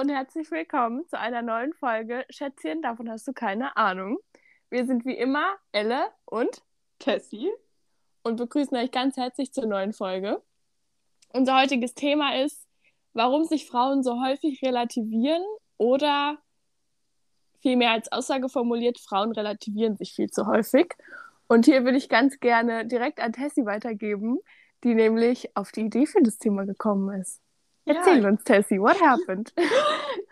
und herzlich willkommen zu einer neuen Folge Schätzchen, davon hast du keine Ahnung. Wir sind wie immer Elle und Tessie und begrüßen euch ganz herzlich zur neuen Folge. Unser heutiges Thema ist, warum sich Frauen so häufig relativieren oder vielmehr als Aussage formuliert, Frauen relativieren sich viel zu häufig. Und hier würde ich ganz gerne direkt an Tessie weitergeben, die nämlich auf die Idee für das Thema gekommen ist. Erzähl ja. uns, Tessie, what happened?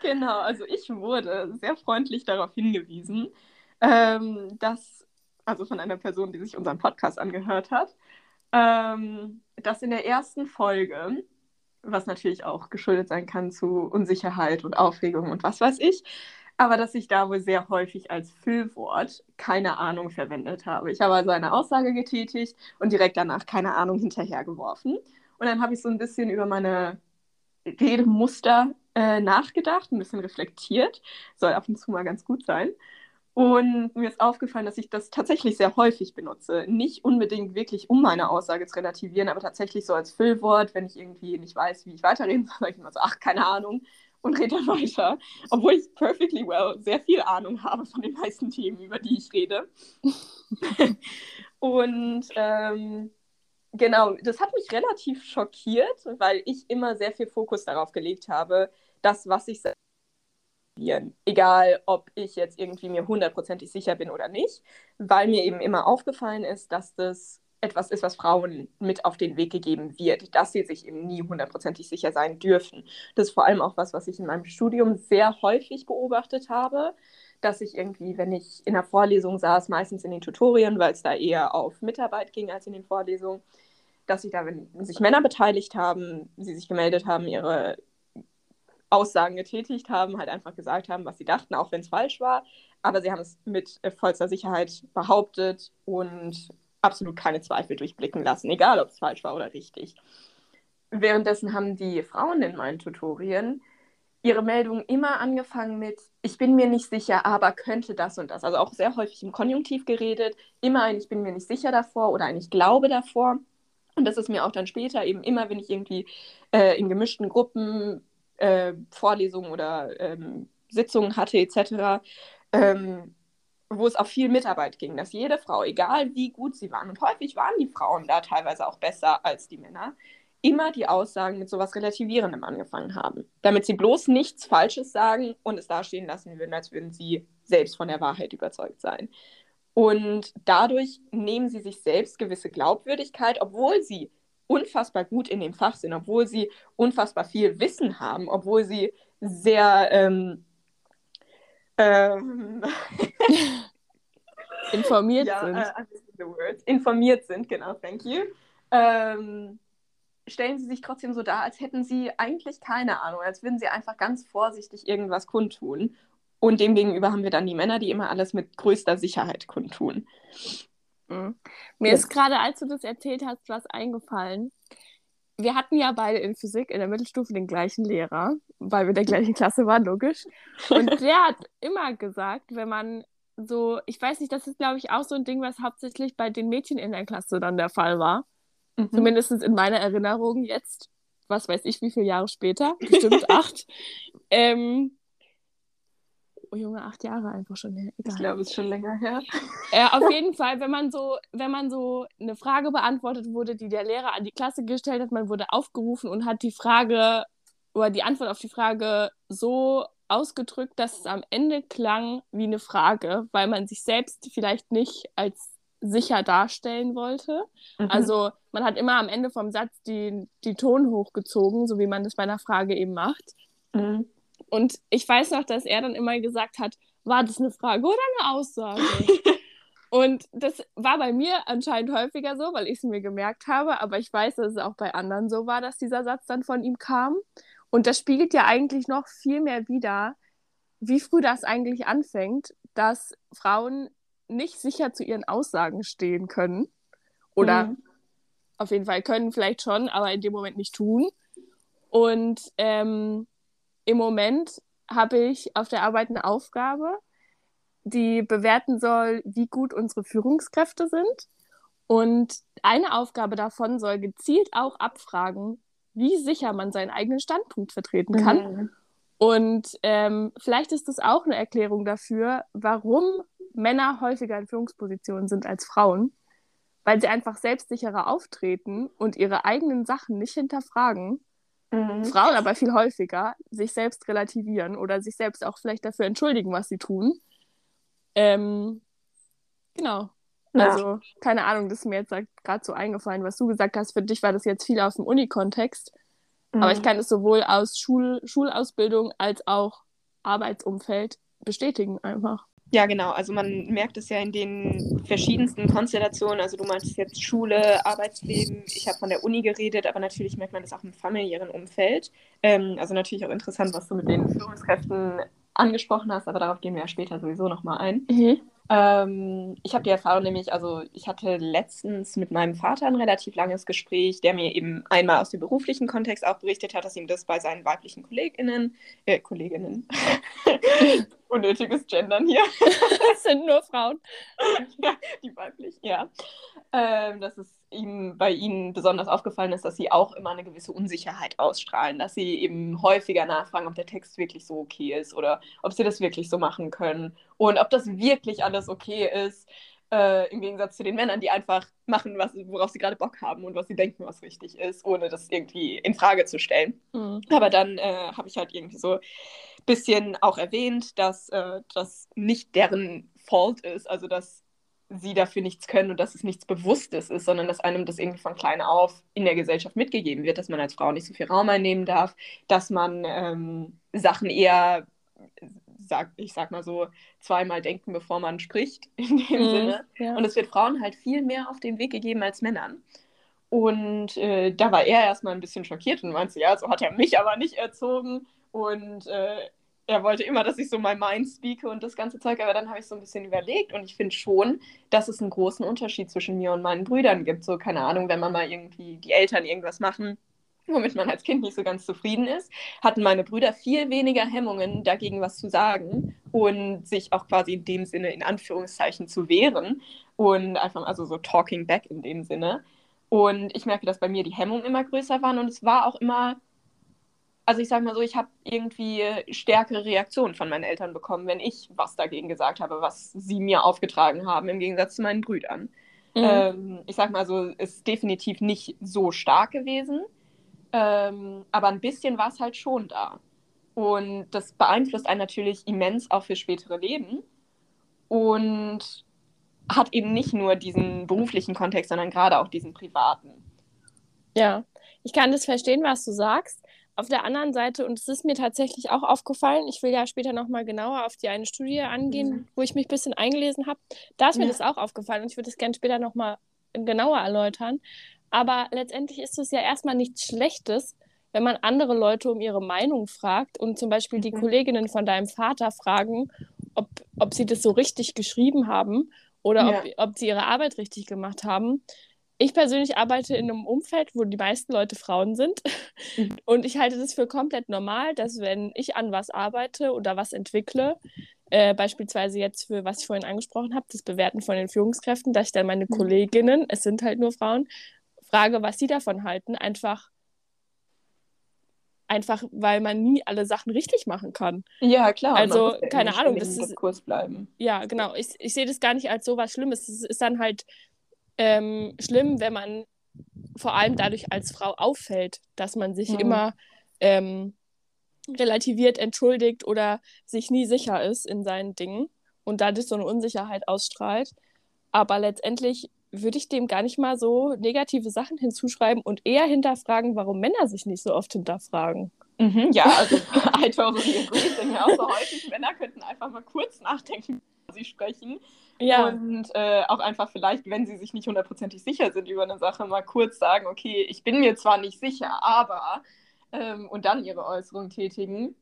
genau, also ich wurde sehr freundlich darauf hingewiesen, ähm, dass, also von einer Person, die sich unseren Podcast angehört hat, ähm, dass in der ersten Folge, was natürlich auch geschuldet sein kann zu Unsicherheit und Aufregung und was weiß ich, aber dass ich da wohl sehr häufig als Füllwort keine Ahnung verwendet habe. Ich habe also eine Aussage getätigt und direkt danach keine Ahnung hinterhergeworfen. Und dann habe ich so ein bisschen über meine Redemuster äh, nachgedacht, ein bisschen reflektiert. Soll ab und zu mal ganz gut sein. Und mir ist aufgefallen, dass ich das tatsächlich sehr häufig benutze. Nicht unbedingt wirklich, um meine Aussage zu relativieren, aber tatsächlich so als Füllwort, wenn ich irgendwie nicht weiß, wie ich weiterreden soll, sage ich immer so, ach, keine Ahnung, und rede dann weiter. Obwohl ich perfectly well sehr viel Ahnung habe von den meisten Themen, über die ich rede. und ähm, Genau, das hat mich relativ schockiert, weil ich immer sehr viel Fokus darauf gelegt habe, das, was ich egal ob ich jetzt irgendwie mir hundertprozentig sicher bin oder nicht, weil mir eben immer aufgefallen ist, dass das etwas ist, was Frauen mit auf den Weg gegeben wird, dass sie sich eben nie hundertprozentig sicher sein dürfen. Das ist vor allem auch was, was ich in meinem Studium sehr häufig beobachtet habe, dass ich irgendwie, wenn ich in der Vorlesung saß, meistens in den Tutorien, weil es da eher auf Mitarbeit ging als in den Vorlesungen, dass sich da, wenn sich Männer beteiligt haben, sie sich gemeldet haben, ihre Aussagen getätigt haben, halt einfach gesagt haben, was sie dachten, auch wenn es falsch war. Aber sie haben es mit vollster Sicherheit behauptet und absolut keine Zweifel durchblicken lassen, egal ob es falsch war oder richtig. Währenddessen haben die Frauen in meinen Tutorien ihre Meldungen immer angefangen mit, ich bin mir nicht sicher, aber könnte das und das. Also auch sehr häufig im Konjunktiv geredet, immer ein, ich bin mir nicht sicher davor oder ein, ich glaube davor. Und das ist mir auch dann später eben immer, wenn ich irgendwie äh, in gemischten Gruppen äh, Vorlesungen oder ähm, Sitzungen hatte etc., ähm, wo es auch viel Mitarbeit ging, dass jede Frau, egal wie gut sie waren, und häufig waren die Frauen da teilweise auch besser als die Männer, immer die Aussagen mit sowas Relativierendem angefangen haben, damit sie bloß nichts Falsches sagen und es dastehen lassen würden, als würden sie selbst von der Wahrheit überzeugt sein. Und dadurch nehmen sie sich selbst gewisse Glaubwürdigkeit, obwohl sie unfassbar gut in dem Fach sind, obwohl sie unfassbar viel Wissen haben, obwohl sie sehr ähm, ähm, informiert ja, sind. Äh, informiert sind, genau, thank you. Ähm, stellen sie sich trotzdem so dar, als hätten sie eigentlich keine Ahnung, als würden sie einfach ganz vorsichtig irgendwas kundtun. Und demgegenüber haben wir dann die Männer, die immer alles mit größter Sicherheit kundtun. Mhm. Mir ja. ist gerade, als du das erzählt hast, was eingefallen. Wir hatten ja beide in Physik in der Mittelstufe den gleichen Lehrer, weil wir der gleichen Klasse waren, logisch. Und der hat immer gesagt, wenn man so, ich weiß nicht, das ist, glaube ich, auch so ein Ding, was hauptsächlich bei den Mädchen in der Klasse dann der Fall war. Mhm. Zumindest in meiner Erinnerung jetzt, was weiß ich, wie viele Jahre später, bestimmt acht. Ähm, oh Junge, acht Jahre einfach schon her. Egal. Ich glaube, es ist schon länger her. Äh, auf jeden Fall, wenn man so, wenn man so eine Frage beantwortet wurde, die der Lehrer an die Klasse gestellt hat, man wurde aufgerufen und hat die Frage oder die Antwort auf die Frage so ausgedrückt, dass es am Ende klang wie eine Frage, weil man sich selbst vielleicht nicht als sicher darstellen wollte. Mhm. Also man hat immer am Ende vom Satz die, die Ton hochgezogen, so wie man das bei einer Frage eben macht. Mhm. Und ich weiß noch, dass er dann immer gesagt hat, war das eine Frage oder eine Aussage? und das war bei mir anscheinend häufiger so, weil ich es mir gemerkt habe, aber ich weiß, dass es auch bei anderen so war, dass dieser Satz dann von ihm kam. Und das spiegelt ja eigentlich noch viel mehr wider, wie früh das eigentlich anfängt, dass Frauen nicht sicher zu ihren Aussagen stehen können. Oder mhm. auf jeden Fall können vielleicht schon, aber in dem Moment nicht tun. Und ähm, im Moment habe ich auf der Arbeit eine Aufgabe, die bewerten soll, wie gut unsere Führungskräfte sind. Und eine Aufgabe davon soll gezielt auch abfragen, wie sicher man seinen eigenen Standpunkt vertreten kann. Mhm. Und ähm, vielleicht ist das auch eine Erklärung dafür, warum Männer häufiger in Führungspositionen sind als Frauen, weil sie einfach selbstsicherer auftreten und ihre eigenen Sachen nicht hinterfragen. Mhm. Frauen aber viel häufiger sich selbst relativieren oder sich selbst auch vielleicht dafür entschuldigen, was sie tun. Ähm, genau. Ja. Also, keine Ahnung, das ist mir jetzt gerade so eingefallen, was du gesagt hast. Für dich war das jetzt viel aus dem Uni-Kontext. Mhm. Aber ich mhm. kann es sowohl aus Schul Schulausbildung als auch Arbeitsumfeld bestätigen einfach. Ja, genau. Also man merkt es ja in den verschiedensten Konstellationen. Also du meinst jetzt Schule, Arbeitsleben. Ich habe von der Uni geredet, aber natürlich merkt man das auch im familiären Umfeld. Ähm, also natürlich auch interessant, was du mit den Führungskräften angesprochen hast, aber darauf gehen wir ja später sowieso nochmal ein. Mhm. Ähm, ich habe die Erfahrung nämlich, also ich hatte letztens mit meinem Vater ein relativ langes Gespräch, der mir eben einmal aus dem beruflichen Kontext auch berichtet hat, dass ihm das bei seinen weiblichen KollegInnen, äh, Kolleginnen, unnötiges Gendern hier. das sind nur Frauen. ja, die weiblich, ja. Ähm, dass es ihm bei ihnen besonders aufgefallen ist, dass sie auch immer eine gewisse Unsicherheit ausstrahlen, dass sie eben häufiger nachfragen, ob der Text wirklich so okay ist oder ob sie das wirklich so machen können und ob das wirklich alles okay ist. Äh, Im Gegensatz zu den Männern, die einfach machen, was, worauf sie gerade Bock haben und was sie denken, was richtig ist, ohne das irgendwie in Frage zu stellen. Mhm. Aber dann äh, habe ich halt irgendwie so ein bisschen auch erwähnt, dass äh, das nicht deren Fault ist, also dass sie dafür nichts können und dass es nichts Bewusstes ist, sondern dass einem das irgendwie von klein auf in der Gesellschaft mitgegeben wird, dass man als Frau nicht so viel Raum einnehmen darf, dass man ähm, Sachen eher, sag, ich sag mal so, zweimal denken, bevor man spricht, in dem mhm, Sinne. Ja. Und es wird Frauen halt viel mehr auf den Weg gegeben als Männern. Und äh, da war er erstmal ein bisschen schockiert und meinte, ja, so hat er mich aber nicht erzogen. Und äh, er wollte immer, dass ich so mein Mind speake und das ganze Zeug, aber dann habe ich so ein bisschen überlegt und ich finde schon, dass es einen großen Unterschied zwischen mir und meinen Brüdern gibt. So, keine Ahnung, wenn man mal irgendwie die Eltern irgendwas machen, womit man als Kind nicht so ganz zufrieden ist, hatten meine Brüder viel weniger Hemmungen, dagegen was zu sagen und sich auch quasi in dem Sinne in Anführungszeichen zu wehren und einfach, also so talking back in dem Sinne. Und ich merke, dass bei mir die Hemmungen immer größer waren und es war auch immer also ich sage mal so, ich habe irgendwie stärkere Reaktionen von meinen Eltern bekommen, wenn ich was dagegen gesagt habe, was sie mir aufgetragen haben, im Gegensatz zu meinen Brüdern. Mhm. Ähm, ich sage mal so, ist definitiv nicht so stark gewesen, ähm, aber ein bisschen war es halt schon da. Und das beeinflusst einen natürlich immens auch fürs spätere Leben und hat eben nicht nur diesen beruflichen Kontext, sondern gerade auch diesen privaten. Ja, ich kann das verstehen, was du sagst. Auf der anderen Seite, und es ist mir tatsächlich auch aufgefallen, ich will ja später nochmal genauer auf die eine Studie angehen, mhm. wo ich mich ein bisschen eingelesen habe. Da ist mir ja. das auch aufgefallen und ich würde es gerne später nochmal genauer erläutern. Aber letztendlich ist es ja erstmal nichts Schlechtes, wenn man andere Leute um ihre Meinung fragt und zum Beispiel die mhm. Kolleginnen von deinem Vater fragen, ob, ob sie das so richtig geschrieben haben oder ja. ob, ob sie ihre Arbeit richtig gemacht haben ich persönlich arbeite in einem Umfeld, wo die meisten Leute Frauen sind. Mhm. Und ich halte das für komplett normal, dass wenn ich an was arbeite oder was entwickle, äh, beispielsweise jetzt für was ich vorhin angesprochen habe, das Bewerten von den Führungskräften, dass ich dann meine mhm. Kolleginnen, es sind halt nur Frauen, frage, was sie davon halten, einfach einfach weil man nie alle Sachen richtig machen kann. Ja, klar. Also, keine Ahnung, das ist Kurs bleiben. Ja, genau. Ich, ich sehe das gar nicht als so was Schlimmes. Es ist dann halt ähm, schlimm, wenn man vor allem dadurch als Frau auffällt, dass man sich mhm. immer ähm, relativiert, entschuldigt oder sich nie sicher ist in seinen Dingen und dadurch so eine Unsicherheit ausstrahlt. Aber letztendlich würde ich dem gar nicht mal so negative Sachen hinzuschreiben und eher hinterfragen, warum Männer sich nicht so oft hinterfragen. Mhm, ja, also I totally agree. Denke auch so häufig, Männer könnten einfach mal kurz nachdenken, sie sprechen. Ja. Und äh, auch einfach vielleicht, wenn sie sich nicht hundertprozentig sicher sind über eine Sache, mal kurz sagen, okay, ich bin mir zwar nicht sicher, aber ähm, und dann ihre Äußerung tätigen.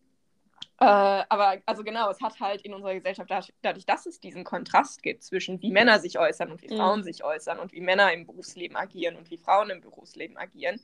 Äh, aber also genau, es hat halt in unserer Gesellschaft dadurch, dass es diesen Kontrast gibt zwischen wie Männer sich äußern und wie mhm. Frauen sich äußern und wie Männer im Berufsleben agieren und wie Frauen im Berufsleben agieren,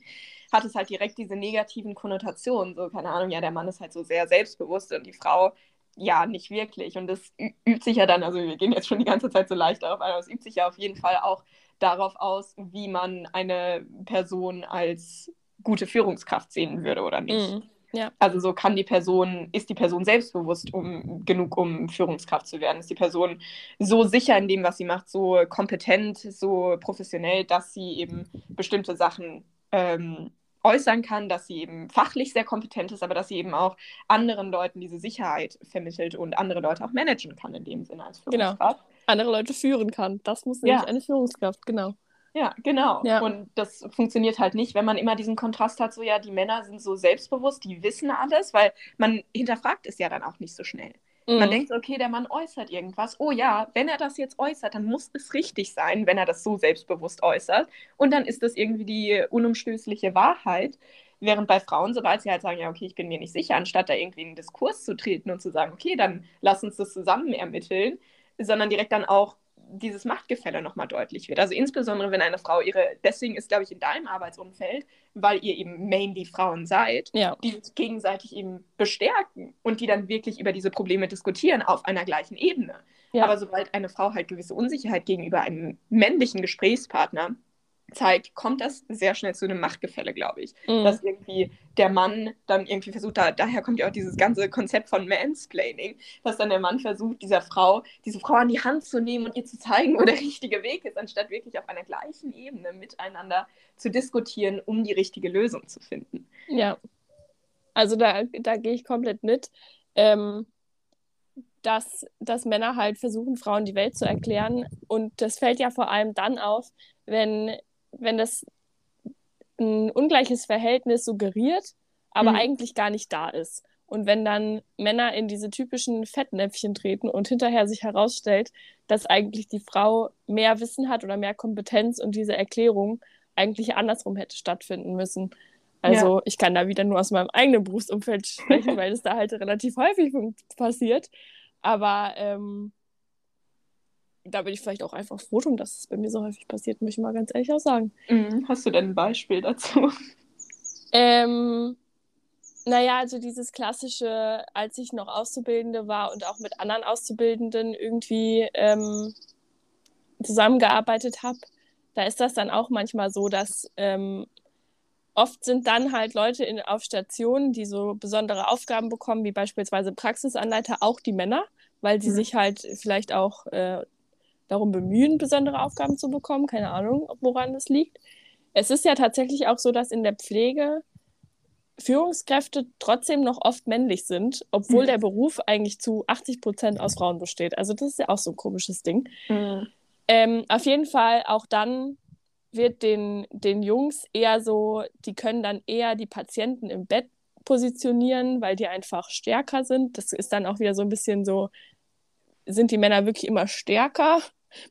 hat es halt direkt diese negativen Konnotationen. So, keine Ahnung, ja, der Mann ist halt so sehr selbstbewusst und die Frau ja, nicht wirklich. Und das übt sich ja dann, also wir gehen jetzt schon die ganze Zeit so leicht darauf ein, aber es übt sich ja auf jeden Fall auch darauf aus, wie man eine Person als gute Führungskraft sehen würde oder nicht. Mhm. Ja. Also so kann die Person, ist die Person selbstbewusst um genug, um Führungskraft zu werden? Ist die Person so sicher in dem, was sie macht, so kompetent, so professionell, dass sie eben bestimmte Sachen ähm, äußern kann, dass sie eben fachlich sehr kompetent ist, aber dass sie eben auch anderen Leuten diese Sicherheit vermittelt und andere Leute auch managen kann in dem Sinne als Genau. Führungskraft. Andere Leute führen kann. Das muss nämlich Ja. eine Führungskraft, genau. Ja, genau. Ja. Und das funktioniert halt nicht, wenn man immer diesen Kontrast hat, so ja, die Männer sind so selbstbewusst, die wissen alles, weil man hinterfragt es ja dann auch nicht so schnell. Man Mhm. denkt, okay, der Mann äußert irgendwas. Oh ja, wenn er das jetzt äußert, dann muss es richtig sein, wenn er das so selbstbewusst äußert. Und dann ist das irgendwie die unumstößliche Wahrheit. Während bei Frauen, sobald sie halt sagen, ja, okay, ich bin mir nicht sicher, anstatt da irgendwie in den Diskurs zu treten und zu sagen, okay, dann lass uns das zusammen ermitteln, sondern direkt dann auch dieses Machtgefälle nochmal deutlich wird. Also insbesondere, wenn eine Frau ihre, deswegen ist, glaube ich, in deinem Arbeitsumfeld, weil ihr eben mainly Frauen seid, Ja. die uns gegenseitig eben bestärken und die dann wirklich über diese Probleme diskutieren auf einer gleichen Ebene. Ja. Aber sobald eine Frau halt gewisse Unsicherheit gegenüber einem männlichen Gesprächspartner zeigt, kommt das sehr schnell zu einem Machtgefälle, glaube ich. Mhm. Dass irgendwie der Mann dann irgendwie versucht, da, daher kommt ja auch dieses ganze Konzept von Mansplaining, dass dann der Mann versucht, dieser Frau, diese Frau an die Hand zu nehmen und ihr zu zeigen, wo der richtige Weg ist, anstatt wirklich auf einer gleichen Ebene miteinander zu diskutieren, um die richtige Lösung zu finden. Ja. Also da, da gehe ich komplett mit. Ähm, dass, dass Männer halt versuchen, Frauen die Welt zu erklären. Und das fällt ja vor allem dann auf, wenn, wenn das ein ungleiches Verhältnis suggeriert, aber Mhm. eigentlich gar nicht da ist. Und wenn dann Männer in diese typischen Fettnäpfchen treten und hinterher sich herausstellt, dass eigentlich die Frau mehr Wissen hat oder mehr Kompetenz und diese Erklärung eigentlich andersrum hätte stattfinden müssen. Also ich kann da wieder nur aus meinem eigenen Berufsumfeld sprechen, weil es da halt relativ häufig passiert. Aber ähm, da bin ich vielleicht auch einfach froh drum, dass es bei mir so häufig passiert, muss ich mal ganz ehrlich auch sagen. Mhm. Hast du denn ein Beispiel dazu? Ähm, naja, also dieses klassische, als ich noch Auszubildende war und auch mit anderen Auszubildenden irgendwie ähm, zusammengearbeitet habe, da ist das dann auch manchmal so, dass ähm, oft sind dann halt Leute in, auf Stationen, die so besondere Aufgaben bekommen, wie beispielsweise Praxisanleiter, auch die Männer, weil sie Mhm. sich halt vielleicht auch äh, darum bemühen, besondere Aufgaben zu bekommen. Keine Ahnung, woran das liegt. Es ist ja tatsächlich auch so, dass in der Pflege Führungskräfte trotzdem noch oft männlich sind, obwohl Mhm. der Beruf eigentlich zu 80 Prozent aus Frauen besteht. Also das ist ja auch so ein komisches Ding. Mhm. Ähm, auf jeden Fall, auch dann wird den, den Jungs eher so, die können dann eher die Patienten im Bett positionieren, weil die einfach stärker sind. Das ist dann auch wieder so ein bisschen so, sind die Männer wirklich immer stärker?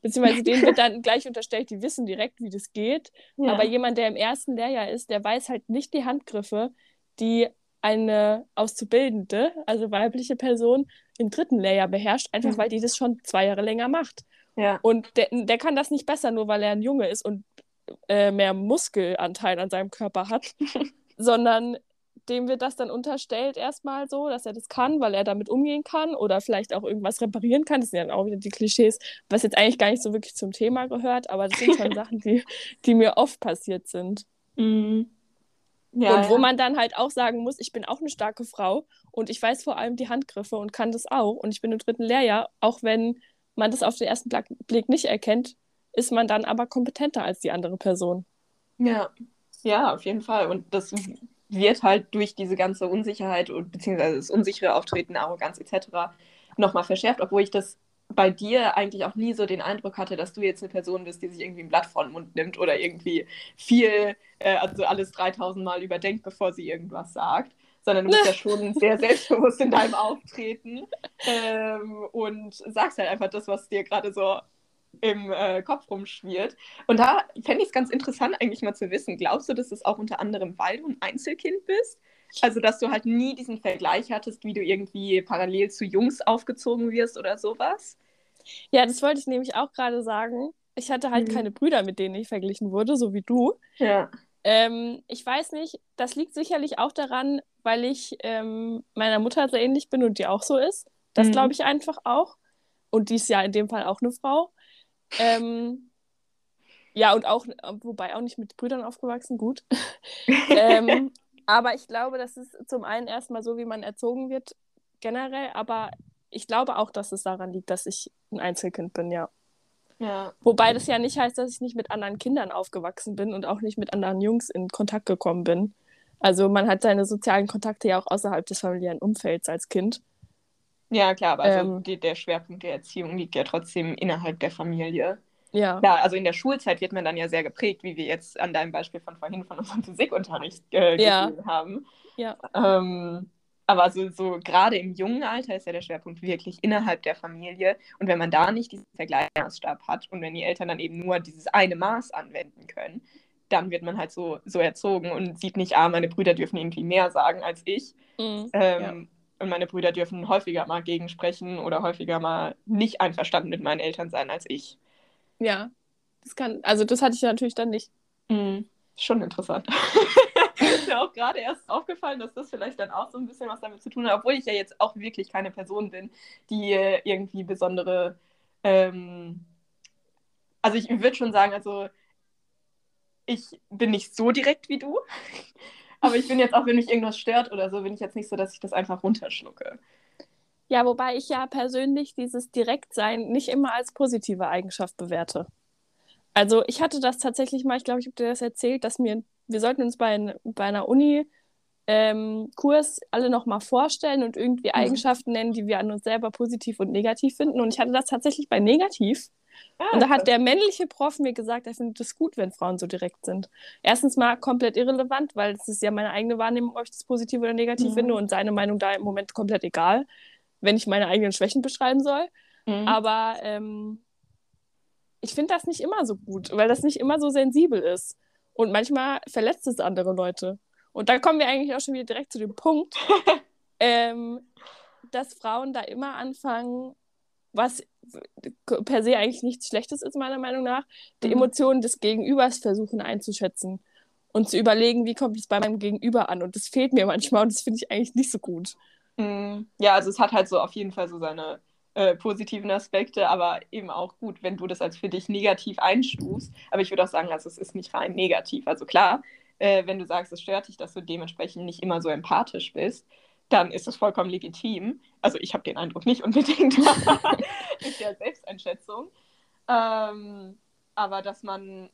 Beziehungsweise denen wird dann gleich unterstellt, die wissen direkt, wie das geht. Ja. Aber jemand, der im ersten Lehrjahr ist, der weiß halt nicht die Handgriffe, die eine Auszubildende, also weibliche Person, im dritten Lehrjahr beherrscht, einfach Mhm. weil die das schon zwei Jahre länger macht. ja. Und der, der kann das nicht besser, nur weil er ein Junge ist und äh, mehr Muskelanteil an seinem Körper hat, sondern dem wird das dann unterstellt erstmal so, dass er das kann, weil er damit umgehen kann oder vielleicht auch irgendwas reparieren kann. Das sind ja auch wieder die Klischees, was jetzt eigentlich gar nicht so wirklich zum Thema gehört, aber das sind schon Sachen, die, die mir oft passiert sind. Mhm. Ja, und wo ja. man dann halt auch sagen muss, ich bin auch eine starke Frau und ich weiß vor allem die Handgriffe und kann das auch und ich bin im dritten Lehrjahr, auch wenn man das auf den ersten Blick nicht erkennt, ist man dann aber kompetenter als die andere Person. Ja, ja, auf jeden Fall. Und das wird halt durch diese ganze Unsicherheit und beziehungsweise das unsichere Auftreten, Arroganz etc. nochmal verschärft, obwohl ich das bei dir eigentlich auch nie so den Eindruck hatte, dass du jetzt eine Person bist, die sich irgendwie ein Blatt vor den Mund nimmt oder irgendwie viel, äh, also alles 3000 Mal überdenkt, bevor sie irgendwas sagt, sondern du bist ja schon sehr selbstbewusst in deinem Auftreten ähm, und sagst halt einfach das, was dir gerade so im äh, Kopf rumschwirrt. Und da fände ich es ganz interessant, eigentlich mal zu wissen, glaubst du, dass es auch unter anderem, weil du ein Einzelkind bist? Also, dass du halt nie diesen Vergleich hattest, wie du irgendwie parallel zu Jungs aufgezogen wirst oder sowas? Ja, das wollte ich nämlich auch gerade sagen. Ich hatte halt Mhm. keine Brüder, mit denen ich verglichen wurde, so wie du. Ja. Ähm, ich weiß nicht, das liegt sicherlich auch daran, weil ich ähm, meiner Mutter sehr ähnlich bin und die auch so ist. Das Mhm. glaube ich einfach auch. Und die ist ja in dem Fall auch eine Frau. Ähm, ja, und auch, wobei auch nicht mit Brüdern aufgewachsen, gut. ähm, Aber ich glaube, das ist zum einen erstmal so, wie man erzogen wird, generell, aber ich glaube auch, dass es daran liegt, dass ich ein Einzelkind bin, ja. Ja. Wobei das ja nicht heißt, dass ich nicht mit anderen Kindern aufgewachsen bin und auch nicht mit anderen Jungs in Kontakt gekommen bin. Also man hat seine sozialen Kontakte ja auch außerhalb des familiären Umfelds als Kind. Ja, klar, aber also Ähm. die, der Schwerpunkt der Erziehung liegt ja trotzdem innerhalb der Familie. Ja. Klar, also in der Schulzeit wird man dann ja sehr geprägt, wie wir jetzt an deinem Beispiel von vorhin von unserem Physikunterricht äh, Ja. gesehen haben. Ja. Ähm, aber so, so gerade im jungen Alter ist ja der Schwerpunkt wirklich innerhalb der Familie. Und wenn man da nicht diesen Vergleichsmaßstab hat und wenn die Eltern dann eben nur dieses eine Maß anwenden können, dann wird man halt so, so erzogen und sieht nicht, ah, meine Brüder dürfen irgendwie mehr sagen als ich. Mhm. Ähm, Und meine Brüder dürfen häufiger mal gegensprechen oder häufiger mal nicht einverstanden mit meinen Eltern sein als ich. Ja. Das kann, also das hatte ich natürlich dann nicht. Mhm. Schon interessant. ist mir auch gerade erst aufgefallen, dass das vielleicht dann auch so ein bisschen was damit zu tun hat, obwohl ich ja jetzt auch wirklich keine Person bin, die äh, irgendwie besondere. Ähm, also ich würde schon sagen, also ich bin nicht so direkt wie du, aber ich bin jetzt auch, wenn mich irgendwas stört oder so, bin ich jetzt nicht so, dass ich das einfach runterschlucke. Ja, wobei ich ja persönlich dieses Direktsein nicht immer als positive Eigenschaft bewerte. Also ich hatte das tatsächlich mal, ich glaube, ich habe dir das erzählt, dass mir, wir sollten uns bei, bei einer Uni ähm, Kurs alle nochmal vorstellen und irgendwie Mhm. Eigenschaften nennen, die wir an uns selber positiv und negativ finden. Und ich hatte das tatsächlich bei negativ. Und da Ah, hat der männliche Prof mir gesagt, er findet es gut, wenn Frauen so direkt sind. Erstens mal komplett irrelevant, weil es ist ja meine eigene Wahrnehmung, ob ich das positiv oder negativ Mhm. finde und seine Meinung da im Moment komplett egal, wenn ich meine eigenen Schwächen beschreiben soll. Mhm. Aber ähm, ich finde das nicht immer so gut, weil das nicht immer so sensibel ist. Und manchmal verletzt es andere Leute. Und da kommen wir eigentlich auch schon wieder direkt zu dem Punkt, ähm, dass Frauen da immer anfangen, was per se eigentlich nichts Schlechtes ist, meiner Meinung nach, die Mhm. Emotionen des Gegenübers versuchen einzuschätzen und zu überlegen, wie kommt es bei meinem Gegenüber an. Und das fehlt mir manchmal und das finde ich eigentlich nicht so gut. Mm, Ja, also es hat halt so auf jeden Fall so seine äh, positiven Aspekte, aber eben auch gut, wenn du das als für dich negativ einstufst. Aber ich würde auch sagen, also es ist nicht rein negativ. Also klar, äh, wenn du sagst, es stört dich, dass du dementsprechend nicht immer so empathisch bist, dann ist das vollkommen legitim. Also ich habe den Eindruck nicht unbedingt mit der Selbsteinschätzung. Ähm, aber dass man,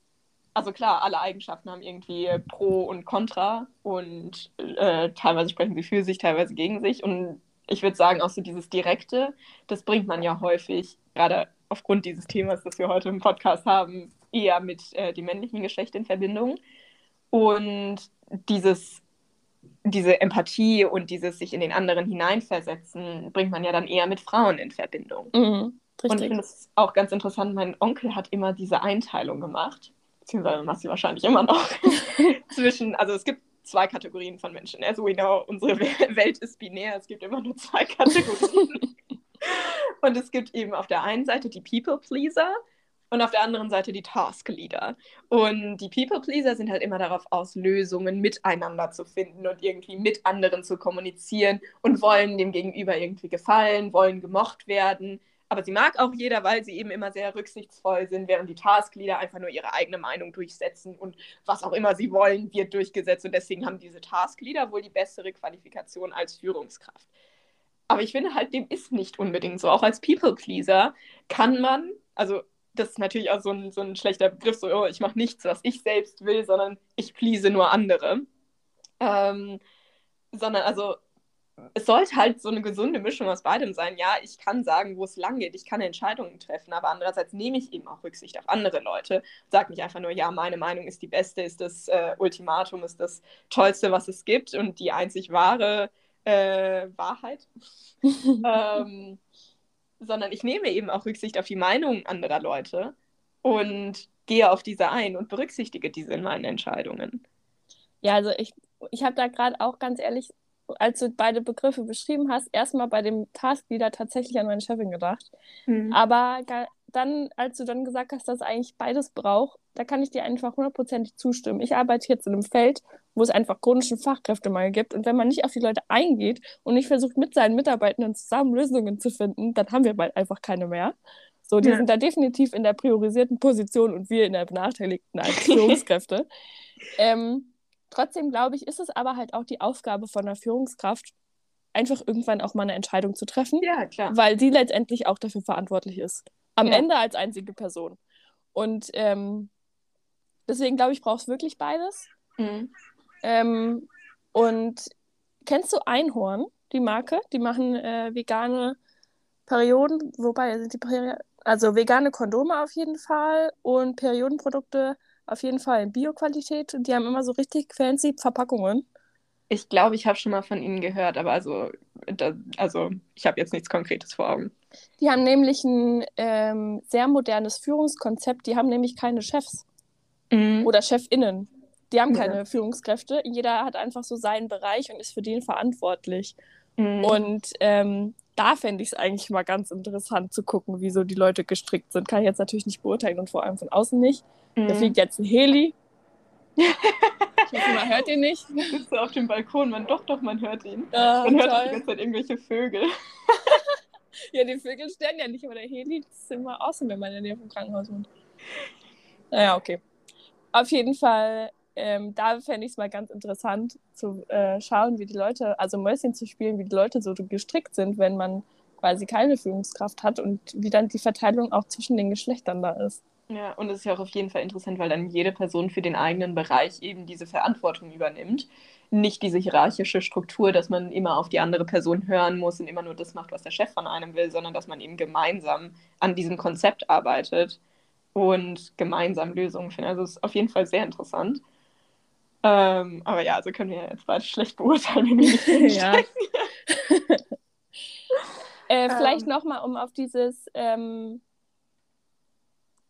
also klar, alle Eigenschaften haben irgendwie Pro und Contra und äh, teilweise sprechen sie für sich, teilweise gegen sich. Und ich würde sagen, auch so dieses Direkte, das bringt man ja häufig, gerade aufgrund dieses Themas, das wir heute im Podcast haben, eher mit äh, dem männlichen Geschlecht in Verbindung. Und dieses, diese Empathie und dieses sich in den anderen hineinversetzen, bringt man ja dann eher mit Frauen in Verbindung. Mhm, Und ich finde es auch ganz interessant, mein Onkel hat immer diese Einteilung gemacht, beziehungsweise macht sie wahrscheinlich immer noch, zwischen, also es gibt zwei Kategorien von Menschen. As we know, unsere We- Welt ist binär, es gibt immer nur zwei Kategorien. und es gibt eben auf der einen Seite die People-Pleaser und auf der anderen Seite die Task-Leader. Und die People-Pleaser sind halt immer darauf aus, Lösungen miteinander zu finden und irgendwie mit anderen zu kommunizieren und wollen dem Gegenüber irgendwie gefallen, wollen gemocht werden. Aber sie mag auch jeder, weil sie eben immer sehr rücksichtsvoll sind, während die Taskleader einfach nur ihre eigene Meinung durchsetzen und was auch immer sie wollen, wird durchgesetzt. Und deswegen haben diese Taskleader wohl die bessere Qualifikation als Führungskraft. Aber ich finde halt, dem ist nicht unbedingt so. Auch als People-Pleaser kann man, also das ist natürlich auch so ein, so ein schlechter Begriff, so, oh, ich mache nichts, was ich selbst will, sondern ich please nur andere. Ähm, sondern also es sollte halt so eine gesunde Mischung aus beidem sein. Ja, ich kann sagen, wo es lang geht, ich kann Entscheidungen treffen, aber andererseits nehme ich eben auch Rücksicht auf andere Leute. Sag nicht einfach nur, ja, meine Meinung ist die beste, ist das äh, Ultimatum, ist das Tollste, was es gibt und die einzig wahre äh, Wahrheit. ähm, sondern ich nehme eben auch Rücksicht auf die Meinung anderer Leute und gehe auf diese ein und berücksichtige diese in meinen Entscheidungen. Ja, also ich, ich habe da gerade auch ganz ehrlich, als du beide Begriffe beschrieben hast, erstmal bei dem Taskleader tatsächlich an meine Chefin gedacht. Mhm. Aber dann, als du dann gesagt hast, dass es eigentlich beides braucht, da kann ich dir einfach hundertprozentig zustimmen. Ich arbeite jetzt in einem Feld, wo es einfach chronischen Fachkräftemangel gibt. Und wenn man nicht auf die Leute eingeht und nicht versucht, mit seinen Mitarbeitenden zusammen Lösungen zu finden, dann haben wir bald einfach keine mehr. So, die Ja. sind da definitiv in der priorisierten Position und wir in der benachteiligten als Führungskräfte. ähm, trotzdem glaube ich, ist es aber halt auch die Aufgabe von einer Führungskraft, einfach irgendwann auch mal eine Entscheidung zu treffen. Ja, klar. Weil sie letztendlich auch dafür verantwortlich ist. Am Ja. Ende als einzige Person. Und ähm, deswegen glaube ich, brauchst wirklich beides. Mhm. Ähm, und kennst du Einhorn, die Marke? Die machen äh, vegane Perioden, wobei sind die Peri also vegane Kondome auf jeden Fall und Periodenprodukte auf jeden Fall in Bio-Qualität. Und die haben immer so richtig fancy Verpackungen. Ich glaube, ich habe schon mal von ihnen gehört, aber also, da, also ich habe jetzt nichts Konkretes vor Augen. Die haben nämlich ein ähm, sehr modernes Führungskonzept. Die haben nämlich keine Chefs Mhm. oder ChefInnen. Die haben Ja. keine Führungskräfte. Jeder hat einfach so seinen Bereich und ist für den verantwortlich. Mhm. Und ähm, da fände ich es eigentlich mal ganz interessant zu gucken, wie so die Leute gestrickt sind. Kann ich jetzt natürlich nicht beurteilen und vor allem von außen nicht. Da Mhm. fliegt jetzt ein Heli. Ich hoffe, man hört ihn nicht. Sitzt so auf dem Balkon, man doch, doch, man hört ihn. Ah, Man hört auch die toll. ganze Zeit irgendwelche Vögel. Ja, die Vögel sterben ja nicht, aber der Heli ist immer awesome, wenn man in der Nähe vom Krankenhaus wohnt. Naja, okay. Auf jeden Fall, ähm, da fände ich es mal ganz interessant zu äh, schauen, wie die Leute, also Mäuschen zu spielen, wie die Leute so gestrickt sind, wenn man quasi keine Führungskraft hat und wie dann die Verteilung auch zwischen den Geschlechtern da ist. Ja, und es ist ja auch auf jeden Fall interessant, weil dann jede Person für den eigenen Bereich eben diese Verantwortung übernimmt. Nicht diese hierarchische Struktur, dass man immer auf die andere Person hören muss und immer nur das macht, was der Chef von einem will, sondern dass man eben gemeinsam an diesem Konzept arbeitet und gemeinsam Lösungen findet. Also es ist auf jeden Fall sehr interessant. Ähm, aber ja, also können wir jetzt beide schlecht beurteilen, wenn wir nicht ja. Äh, vielleicht Ähm. nochmal, um auf dieses, ähm,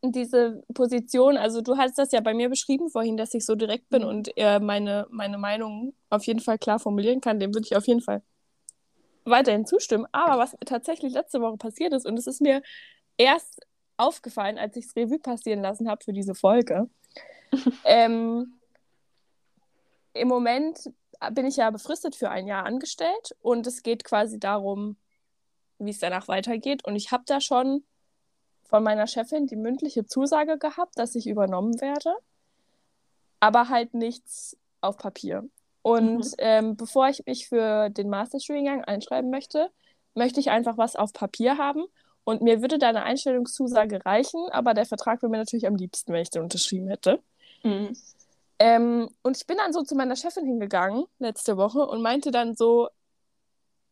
diese Position, also du hast das ja bei mir beschrieben vorhin, dass ich so direkt bin Mhm. und äh, meine, meine Meinung auf jeden Fall klar formulieren kann, dem würde ich auf jeden Fall weiterhin zustimmen. Aber was tatsächlich letzte Woche passiert ist, und es ist mir erst aufgefallen, als ich es Revue passieren lassen habe für diese Folge, ähm, im Moment bin ich ja befristet für ein Jahr angestellt und es geht quasi darum, wie es danach weitergeht. Und ich habe da schon von meiner Chefin die mündliche Zusage gehabt, dass ich übernommen werde, aber halt nichts auf Papier. Und Mhm. ähm, bevor ich mich für den Masterstudiengang einschreiben möchte, möchte ich einfach was auf Papier haben. Und mir würde da eine Einstellungszusage reichen, aber der Vertrag wäre mir natürlich am liebsten, wenn ich den unterschrieben hätte. Mhm. Ähm, und ich bin dann so zu meiner Chefin hingegangen letzte Woche und meinte dann so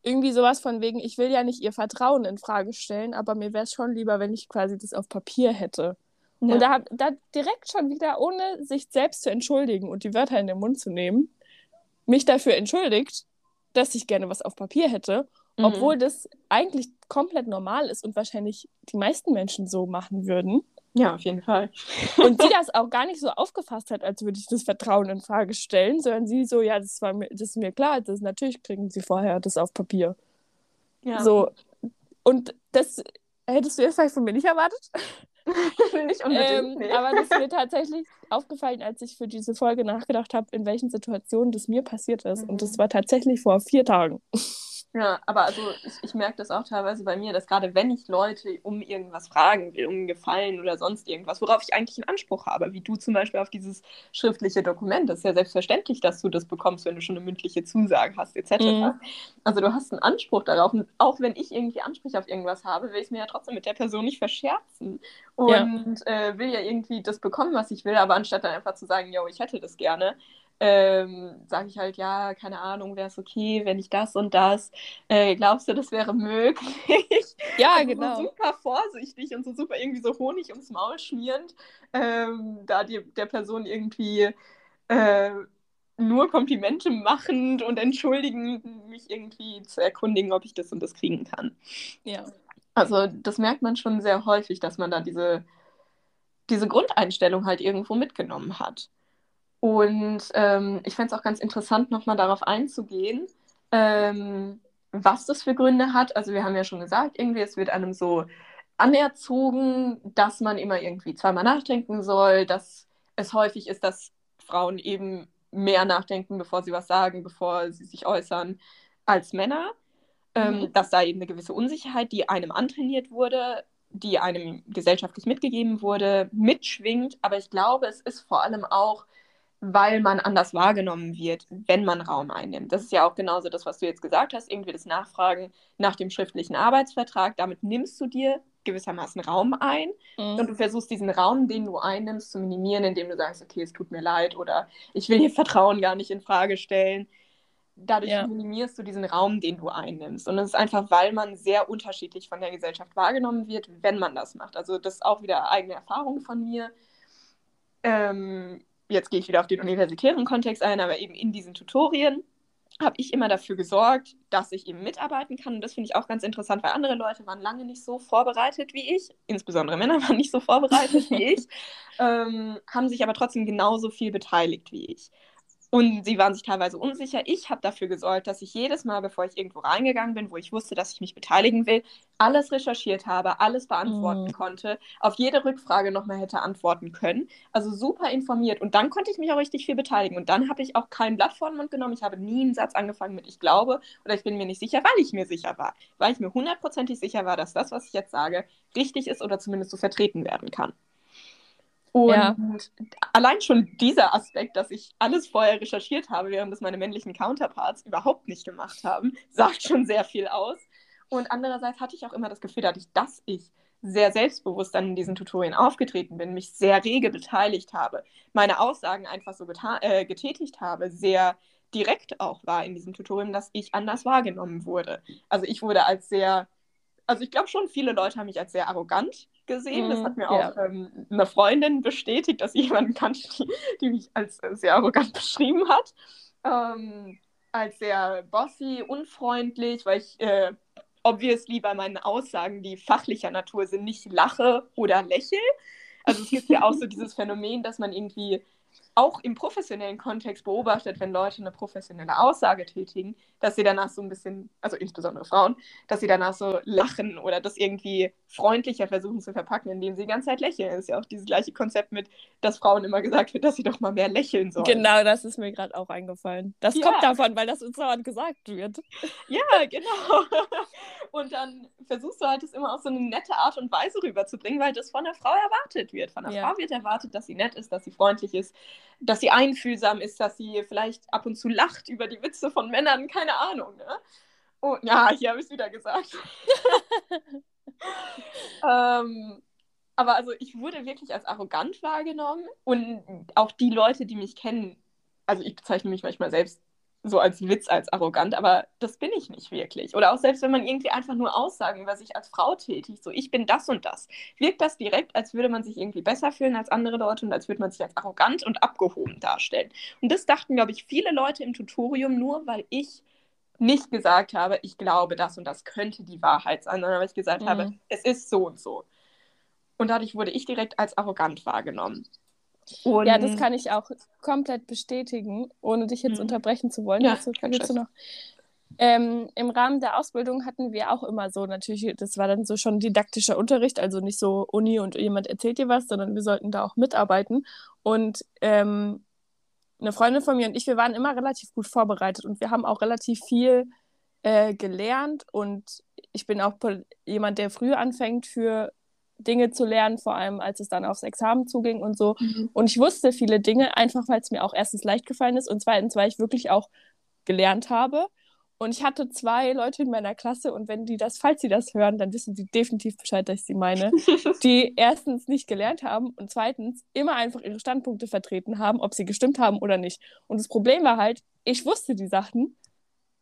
irgendwie sowas von wegen, ich will ja nicht ihr Vertrauen in Frage stellen, aber mir wäre es schon lieber, wenn ich quasi das auf Papier hätte. Ja. Und da hat da direkt schon wieder, ohne sich selbst zu entschuldigen und die Wörter in den Mund zu nehmen, mich dafür entschuldigt, dass ich gerne was auf Papier hätte, Mhm. obwohl das eigentlich komplett normal ist und wahrscheinlich die meisten Menschen so machen würden. Ja, auf jeden Fall. Und sie das auch gar nicht so aufgefasst hat, als würde ich das Vertrauen in Frage stellen, sondern sie so, ja, das war mir, das ist mir klar, das natürlich kriegen sie vorher das auf Papier. Ja. So. Und das hättest du jetzt vielleicht von mir nicht erwartet. nicht unbedingt. Ähm, nee. aber das ist mir tatsächlich aufgefallen, als ich für diese Folge nachgedacht habe, in welchen Situationen das mir passiert ist. Mhm. Und das war tatsächlich vor vier Tagen. Ja, aber also ich, ich merke das auch teilweise bei mir, dass gerade wenn ich Leute um irgendwas fragen will, um einen Gefallen oder sonst irgendwas, worauf ich eigentlich einen Anspruch habe, wie du zum Beispiel auf dieses schriftliche Dokument, das ist ja selbstverständlich, dass du das bekommst, wenn du schon eine mündliche Zusage hast, etc. Mhm. Also du hast einen Anspruch darauf und auch wenn ich irgendwie Ansprüche auf irgendwas habe, will ich es mir ja trotzdem mit der Person nicht verscherzen und äh, will ja irgendwie das bekommen, was ich will, aber anstatt dann einfach zu sagen, yo, ich hätte das gerne, ähm, sage ich halt, ja, keine Ahnung, wäre es okay, wenn ich das und das. Äh, glaubst du, das wäre möglich? Ja, Also genau. So super vorsichtig und so super irgendwie so Honig ums Maul schmierend, ähm, da die, der Person irgendwie äh, nur Komplimente machend und entschuldigend mich irgendwie zu erkundigen, ob ich das und das kriegen kann. Ja. Also das merkt man schon sehr häufig, dass man da diese, diese Grundeinstellung halt irgendwo mitgenommen hat. Und ähm, ich fände es auch ganz interessant, nochmal darauf einzugehen, ähm, was das für Gründe hat. Also wir haben ja schon gesagt, irgendwie es wird einem so anerzogen, dass man immer irgendwie zweimal nachdenken soll, dass es häufig ist, dass Frauen eben mehr nachdenken, bevor sie was sagen, bevor sie sich äußern, als Männer. Ähm, Mhm. dass da eben eine gewisse Unsicherheit, die einem antrainiert wurde, die einem gesellschaftlich mitgegeben wurde, mitschwingt. Aber ich glaube, es ist vor allem auch weil man anders wahrgenommen wird, wenn man Raum einnimmt. Das ist ja auch genauso das, was du jetzt gesagt hast, irgendwie das Nachfragen nach dem schriftlichen Arbeitsvertrag. Damit nimmst du dir gewissermaßen Raum ein mhm. und du versuchst diesen Raum, den du einnimmst, zu minimieren, indem du sagst, okay, es tut mir leid oder ich will ihr Vertrauen gar nicht in Frage stellen. Dadurch ja. minimierst du diesen Raum, den du einnimmst. Und das ist einfach, weil man sehr unterschiedlich von der Gesellschaft wahrgenommen wird, wenn man das macht. Also das ist auch wieder eigene Erfahrung von mir. Ähm, jetzt gehe ich wieder auf den universitären Kontext ein, aber eben in diesen Tutorien habe ich immer dafür gesorgt, dass ich eben mitarbeiten kann. Und das finde ich auch ganz interessant, weil andere Leute waren lange nicht so vorbereitet wie ich, insbesondere Männer waren nicht so vorbereitet wie ich, ähm, haben sich aber trotzdem genauso viel beteiligt wie ich. Und sie waren sich teilweise unsicher. Ich habe dafür gesorgt, dass ich jedes Mal, bevor ich irgendwo reingegangen bin, wo ich wusste, dass ich mich beteiligen will, alles recherchiert habe, alles beantworten mhm. konnte, auf jede Rückfrage nochmal hätte antworten können. Also super informiert. Und dann konnte ich mich auch richtig viel beteiligen. Und dann habe ich auch kein Blatt vor den Mund genommen. Ich habe nie einen Satz angefangen mit ich glaube oder ich bin mir nicht sicher, weil ich mir sicher war. Weil ich mir hundertprozentig sicher war, dass das, was ich jetzt sage, richtig ist oder zumindest so vertreten werden kann. Und ja. allein schon dieser Aspekt, dass ich alles vorher recherchiert habe, während das meine männlichen Counterparts überhaupt nicht gemacht haben, sagt schon sehr viel aus. Und andererseits hatte ich auch immer das Gefühl, dadurch, dass ich sehr selbstbewusst dann in diesen Tutorien aufgetreten bin, mich sehr rege beteiligt habe, meine Aussagen einfach so äh, getätigt habe, sehr direkt auch war in diesem Tutorium, dass ich anders wahrgenommen wurde. Also ich wurde als sehr, also ich glaube schon, viele Leute haben mich als sehr arrogant gesehen. Das hat mhm, mir ja. auch ähm, eine Freundin bestätigt, dass jemand kannte, die, die mich als äh, sehr arrogant beschrieben hat. Ähm, als sehr bossy, unfreundlich, weil ich äh, obviously bei meinen Aussagen, die fachlicher Natur sind, nicht lache oder lächle. Also es gibt ja auch so dieses Phänomen, dass man irgendwie auch im professionellen Kontext beobachtet, wenn Leute eine professionelle Aussage tätigen, dass sie danach so ein bisschen, also insbesondere Frauen, dass sie danach so lachen oder das irgendwie freundlicher versuchen zu verpacken, indem sie die ganze Zeit lächeln. Das ist ja auch dieses gleiche Konzept mit, dass Frauen immer gesagt wird, dass sie doch mal mehr lächeln sollen. Genau, das ist mir gerade auch eingefallen. Das ja. kommt davon, weil das uns dauernd gesagt wird. Ja, genau. Und dann versuchst du halt, das immer auf so eine nette Art und Weise rüberzubringen, weil das von der Frau erwartet wird. Von der ja. Frau wird erwartet, dass sie nett ist, dass sie freundlich ist, dass sie einfühlsam ist, dass sie vielleicht ab und zu lacht über die Witze von Männern, keine Ahnung. Ne? Oh, ja, hier habe ich es wieder gesagt. ähm, aber also ich wurde wirklich als arrogant wahrgenommen und auch die Leute, die mich kennen, also ich bezeichne mich manchmal selbst so als Witz, als arrogant, aber das bin ich nicht wirklich. Oder auch selbst wenn man irgendwie einfach nur Aussagen über sich als Frau tätigt, so ich bin das und das, wirkt das direkt, als würde man sich irgendwie besser fühlen als andere Leute und als würde man sich als arrogant und abgehoben darstellen. Und das dachten, glaube ich, viele Leute im Tutorium nur, weil ich nicht gesagt habe, ich glaube, das und das könnte die Wahrheit sein, sondern weil ich gesagt mhm. habe, es ist so und so. Und dadurch wurde ich direkt als arrogant wahrgenommen. Und ja, das kann ich auch komplett bestätigen, ohne dich jetzt mhm. unterbrechen zu wollen. Ja, dazu, dazu noch. Ähm, Im Rahmen der Ausbildung hatten wir auch immer so, natürlich, das war dann so schon didaktischer Unterricht, also nicht so Uni und jemand erzählt dir was, sondern wir sollten da auch mitarbeiten. Und ähm, eine Freundin von mir und ich, wir waren immer relativ gut vorbereitet und wir haben auch relativ viel äh, gelernt und ich bin auch jemand, der früh anfängt für Dinge zu lernen, vor allem als es dann aufs Examen zuging und so. Mhm. Und ich wusste viele Dinge, einfach weil es mir auch erstens leicht gefallen ist und zweitens, weil ich wirklich auch gelernt habe. Und ich hatte zwei Leute in meiner Klasse und wenn die das, falls sie das hören, dann wissen sie definitiv Bescheid, dass ich sie meine, die erstens nicht gelernt haben und zweitens immer einfach ihre Standpunkte vertreten haben, ob sie gestimmt haben oder nicht. Und das Problem war halt, ich wusste die Sachen,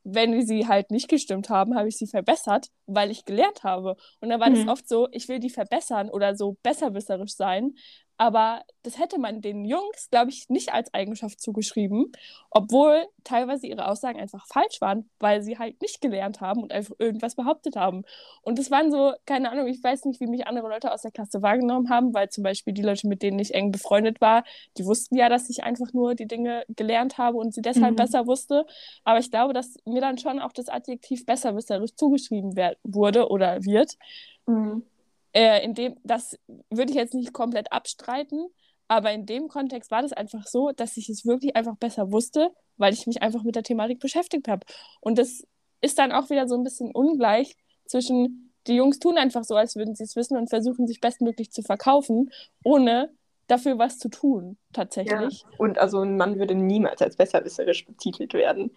wenn sie halt nicht gestimmt haben, habe ich sie verbessert, weil ich gelernt habe. Und dann war mhm. das oft so, ich will die verbessern oder so besserwisserisch sein, aber das hätte man den Jungs, glaube ich, nicht als Eigenschaft zugeschrieben, obwohl teilweise ihre Aussagen einfach falsch waren, weil sie halt nicht gelernt haben und einfach irgendwas behauptet haben. Und das waren so, keine Ahnung, ich weiß nicht, wie mich andere Leute aus der Klasse wahrgenommen haben, weil zum Beispiel die Leute, mit denen ich eng befreundet war, die wussten ja, dass ich einfach nur die Dinge gelernt habe und sie deshalb mhm. besser wusste. Aber ich glaube, dass mir dann schon auch das Adjektiv besserwisserisch zugeschrieben wurde oder wird. Mhm äh, in dem, das würde ich jetzt nicht komplett abstreiten, aber in dem Kontext war das einfach so, dass ich es wirklich einfach besser wusste, weil ich mich einfach mit der Thematik beschäftigt habe. Und das ist dann auch wieder so ein bisschen ungleich zwischen, die Jungs tun einfach so, als würden sie es wissen und versuchen sich bestmöglich zu verkaufen, ohne dafür was zu tun, tatsächlich. Ja. Und also ein Mann würde niemals als besserwisserisch betitelt werden.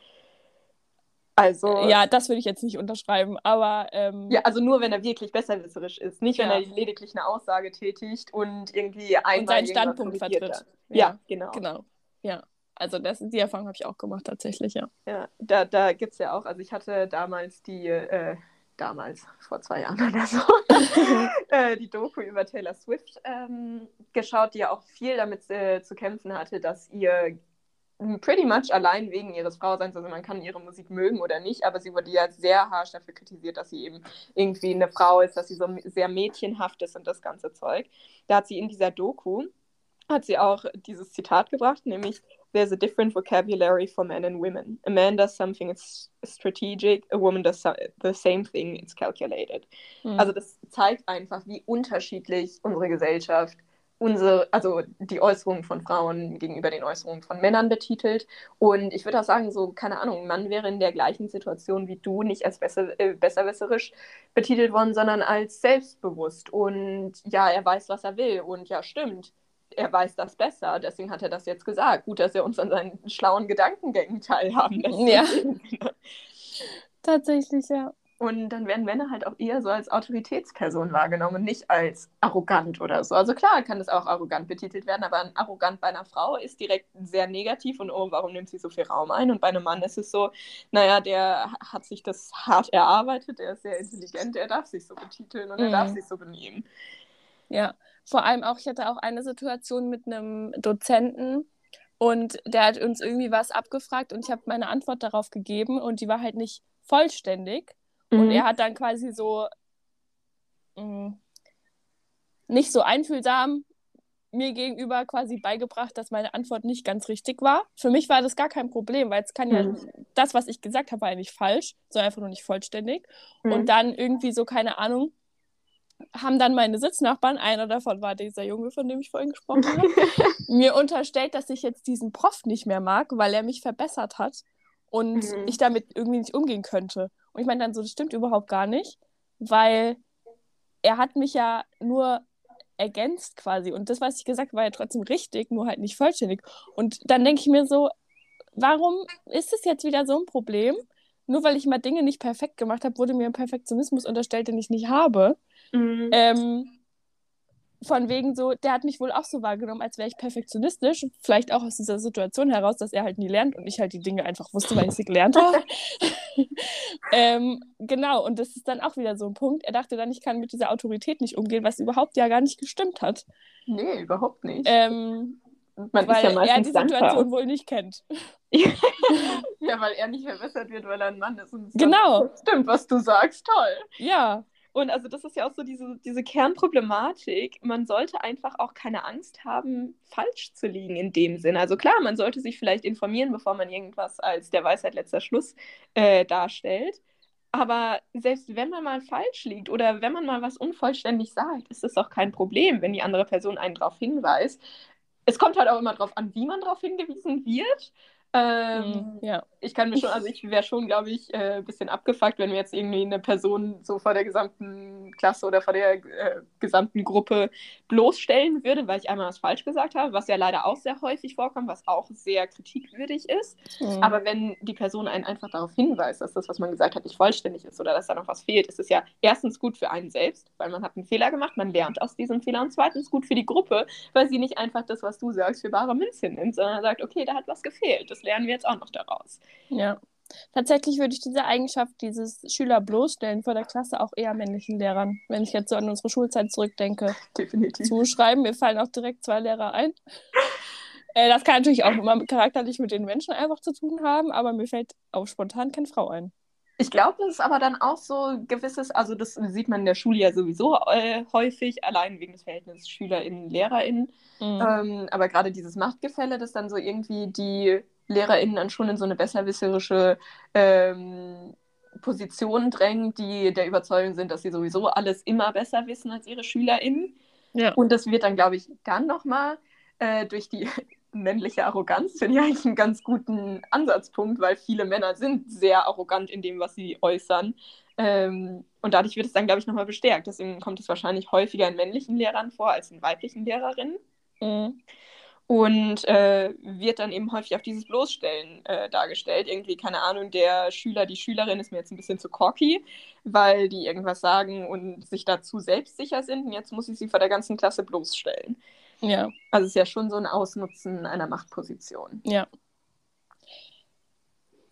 Also. Ja, das würde ich jetzt nicht unterschreiben, aber. Ähm, ja, also nur wenn er wirklich besserwisserisch ist. Nicht, wenn ja. er lediglich eine Aussage tätigt und irgendwie einmal. Und seinen Standpunkt vertritt. Ja, ja, genau. Genau. Ja. Also das, die Erfahrung habe ich auch gemacht, tatsächlich, ja. Ja, da, da gibt es ja auch, also ich hatte damals die, äh, damals, vor zwei Jahren oder so, äh, die Doku über Taylor Swift ähm, geschaut, die ja auch viel damit äh, zu kämpfen hatte, dass ihr pretty much allein wegen ihres Frauseins, also man kann ihre Musik mögen oder nicht, aber sie wurde ja sehr harsch dafür kritisiert, dass sie eben irgendwie eine Frau ist, dass sie so sehr mädchenhaft ist und das ganze Zeug. Da hat sie in dieser Doku, hat sie auch dieses Zitat gebracht, nämlich There's a different vocabulary for men and women. A man does something it's strategic, a woman does the same thing, it's calculated. Mhm. Also das zeigt einfach, wie unterschiedlich unsere Gesellschaft unsere, also die Äußerungen von Frauen gegenüber den Äußerungen von Männern betitelt. Und ich würde auch sagen, so, keine Ahnung, ein Mann wäre in der gleichen Situation wie du nicht als besser, äh, besserwisserisch betitelt worden, sondern als selbstbewusst. Und ja, er weiß, was er will. Und ja, stimmt, er weiß das besser. Deswegen hat er das jetzt gesagt. Gut, dass er uns an seinen schlauen Gedankengängen teilhaben lässt. Ja. Tatsächlich, ja. Und dann werden Männer halt auch eher so als Autoritätsperson wahrgenommen, nicht als arrogant oder so. Also klar kann das auch arrogant betitelt werden, aber ein arrogant bei einer Frau ist direkt sehr negativ und oh, warum nimmt sie so viel Raum ein? Und bei einem Mann ist es so, naja, der hat sich das hart erarbeitet, der ist sehr intelligent, der darf sich so betiteln und mhm. er darf sich so benehmen. Ja, vor allem auch, ich hatte auch eine Situation mit einem Dozenten, und der hat uns irgendwie was abgefragt und ich habe meine Antwort darauf gegeben und die war halt nicht vollständig. Mhm. Und er hat dann quasi so mh, mm, nicht so einfühlsam mir gegenüber quasi beigebracht, dass meine Antwort nicht ganz richtig war. Für mich war das gar kein Problem, weil es kann ja, mhm. das, was ich gesagt habe, war eigentlich falsch, so einfach nur nicht vollständig. Mhm. Und dann irgendwie so, keine Ahnung, haben dann meine Sitznachbarn, einer davon war dieser Junge, von dem ich vorhin gesprochen habe, mir unterstellt, dass ich jetzt diesen Prof nicht mehr mag, weil er mich verbessert hat und mhm. ich damit irgendwie nicht umgehen könnte. Und ich meine dann so, das stimmt überhaupt gar nicht, weil er hat mich ja nur ergänzt quasi. Und das, was ich gesagt habe, war ja trotzdem richtig, nur halt nicht vollständig. Und dann denke ich mir so, warum ist es jetzt wieder so ein Problem? Nur weil ich mal Dinge nicht perfekt gemacht habe, wurde mir ein Perfektionismus unterstellt, den ich nicht habe. Mhm. Ähm, von wegen so, der hat mich wohl auch so wahrgenommen, als wäre ich perfektionistisch. Vielleicht auch aus dieser Situation heraus, dass er halt nie lernt und ich halt die Dinge einfach wusste, weil ich sie gelernt habe. ähm, genau, und das ist dann auch wieder so ein Punkt. Er dachte dann, ich kann mit dieser Autorität nicht umgehen, was überhaupt ja gar nicht gestimmt hat. Nee, überhaupt nicht. Ähm, Man weil ja er die Situation dankbar. wohl nicht kennt. ja, weil er nicht verbessert wird, weil er ein Mann ist. Und genau. Stimmt, was du sagst. Toll. Ja. Und also das ist ja auch so diese, diese Kernproblematik. Man sollte einfach auch keine Angst haben, falsch zu liegen in dem Sinne. Also klar, man sollte sich vielleicht informieren, bevor man irgendwas als der Weisheit letzter Schluss äh, darstellt. Aber selbst wenn man mal falsch liegt oder wenn man mal was unvollständig sagt, ist das auch kein Problem, wenn die andere Person einen darauf hinweist. Es kommt halt auch immer darauf an, wie man darauf hingewiesen wird. Ähm, mhm, ja. Ich kann mir schon, also ich wäre schon, glaube ich, ein äh, bisschen abgefuckt, wenn mir jetzt irgendwie eine Person so vor der gesamten Klasse oder vor der äh, gesamten Gruppe bloßstellen würde, weil ich einmal was falsch gesagt habe, was ja leider auch sehr häufig vorkommt, was auch sehr kritikwürdig ist. Mhm. Aber wenn die Person einen einfach darauf hinweist, dass das, was man gesagt hat, nicht vollständig ist oder dass da noch was fehlt, ist es ja erstens gut für einen selbst, weil man hat einen Fehler gemacht, man lernt aus diesem Fehler und zweitens gut für die Gruppe, weil sie nicht einfach das, was du sagst, für bare Münze nimmt, sondern sagt, okay, da hat was gefehlt. Das das lernen wir jetzt auch noch daraus. Ja. Tatsächlich würde ich diese Eigenschaft, dieses Schüler bloßstellen vor der Klasse auch eher männlichen Lehrern, wenn ich jetzt so an unsere Schulzeit zurückdenke, Definitiv. zuschreiben. Mir fallen auch direkt zwei Lehrer ein. äh, das kann natürlich auch immer charakterlich mit den Menschen einfach zu tun haben, aber mir fällt auch spontan keine Frau ein. Ich glaube, das ist aber dann auch so gewisses, also das sieht man in der Schule ja sowieso äh, häufig, allein wegen des Verhältnisses SchülerInnen, LehrerInnen. Mhm. Ähm, aber gerade dieses Machtgefälle, das dann so irgendwie die LehrerInnen dann schon in so eine besserwisserische ähm, Position drängt, die der Überzeugung sind, dass sie sowieso alles immer besser wissen als ihre SchülerInnen. Ja. Und das wird dann, glaube ich, dann nochmal äh, durch die männliche Arroganz, finde ich eigentlich einen ganz guten Ansatzpunkt, weil viele Männer sind sehr arrogant in dem, was sie äußern. Ähm, und dadurch wird es dann, glaube ich, nochmal bestärkt. Deswegen kommt es wahrscheinlich häufiger in männlichen Lehrern vor als in weiblichen Lehrerinnen. Mhm. Und äh, wird dann eben häufig auf dieses Bloßstellen äh, dargestellt. Irgendwie, keine Ahnung, der Schüler, die Schülerin ist mir jetzt ein bisschen zu cocky, weil die irgendwas sagen und sich dazu selbstsicher sind. Und jetzt muss ich sie vor der ganzen Klasse bloßstellen. Ja. Also es ist ja schon so ein Ausnutzen einer Machtposition. Ja.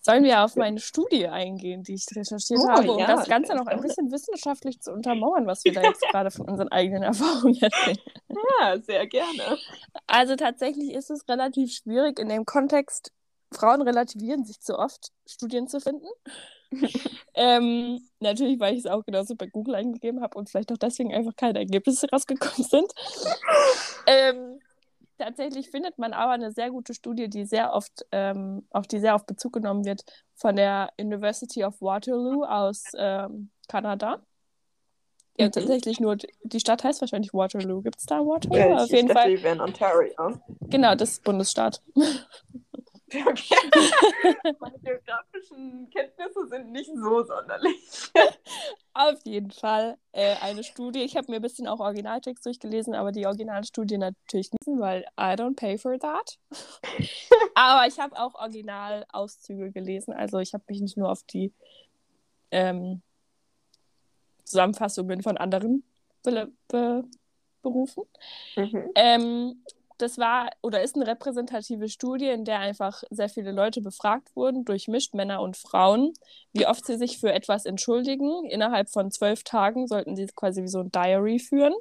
Sollen wir auf meine Studie eingehen, die ich recherchiert Oh, habe, um ja, das Ganze noch ein bisschen wissenschaftlich zu untermauern, was wir da jetzt gerade von unseren eigenen Erfahrungen erzählen? Ja, sehr gerne. Also tatsächlich ist es relativ schwierig in dem Kontext, Frauen relativieren sich zu oft, Studien zu finden. ähm, natürlich, weil ich es auch genauso bei Google eingegeben habe und vielleicht auch deswegen einfach keine Ergebnisse rausgekommen sind. ähm, tatsächlich findet man aber eine sehr gute Studie, die sehr oft, ähm, auf die sehr oft Bezug genommen wird, von der University of Waterloo aus ähm, Kanada. Ja, Mhm. tatsächlich nur, die Stadt heißt wahrscheinlich Waterloo. Gibt es da Waterloo? Ja, auf jeden Fall. wären Ontario. Genau, das ist Bundesstaat. Okay. Meine geografischen Kenntnisse sind nicht so sonderlich. Auf jeden Fall äh, eine Studie. Ich habe mir ein bisschen auch Originaltext durchgelesen, aber die Originalstudie natürlich nicht, weil I don't pay for that. aber ich habe auch Originalauszüge gelesen. Also ich habe mich nicht nur auf die ähm, Zusammenfassungen von anderen be be berufen. Mhm. Ähm, das war oder ist eine repräsentative Studie, in der einfach sehr viele Leute befragt wurden, durchmischt Männer und Frauen, wie oft sie sich für etwas entschuldigen. Innerhalb von zwölf Tagen sollten sie quasi wie so ein Diary führen.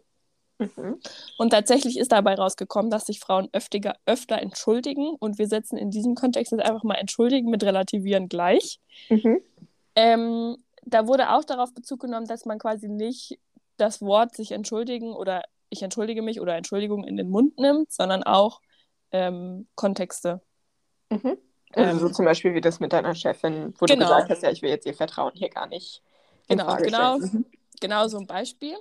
Mhm. Und tatsächlich ist dabei rausgekommen, dass sich Frauen öftiger, öfter entschuldigen. Und wir setzen in diesem Kontext jetzt einfach mal entschuldigen mit relativieren gleich. Mhm. Ähm, da wurde auch darauf Bezug genommen, dass man quasi nicht das Wort sich entschuldigen oder ich entschuldige mich oder Entschuldigung in den Mund nimmt, sondern auch ähm, Kontexte. Mhm. Also Ähm, so zum Beispiel wie das mit deiner Chefin, wo Genau. du gesagt hast, ja, ich will jetzt ihr Vertrauen hier gar nicht. in Genau, Frage genau. stellen. Mhm. Genau so ein Beispiel.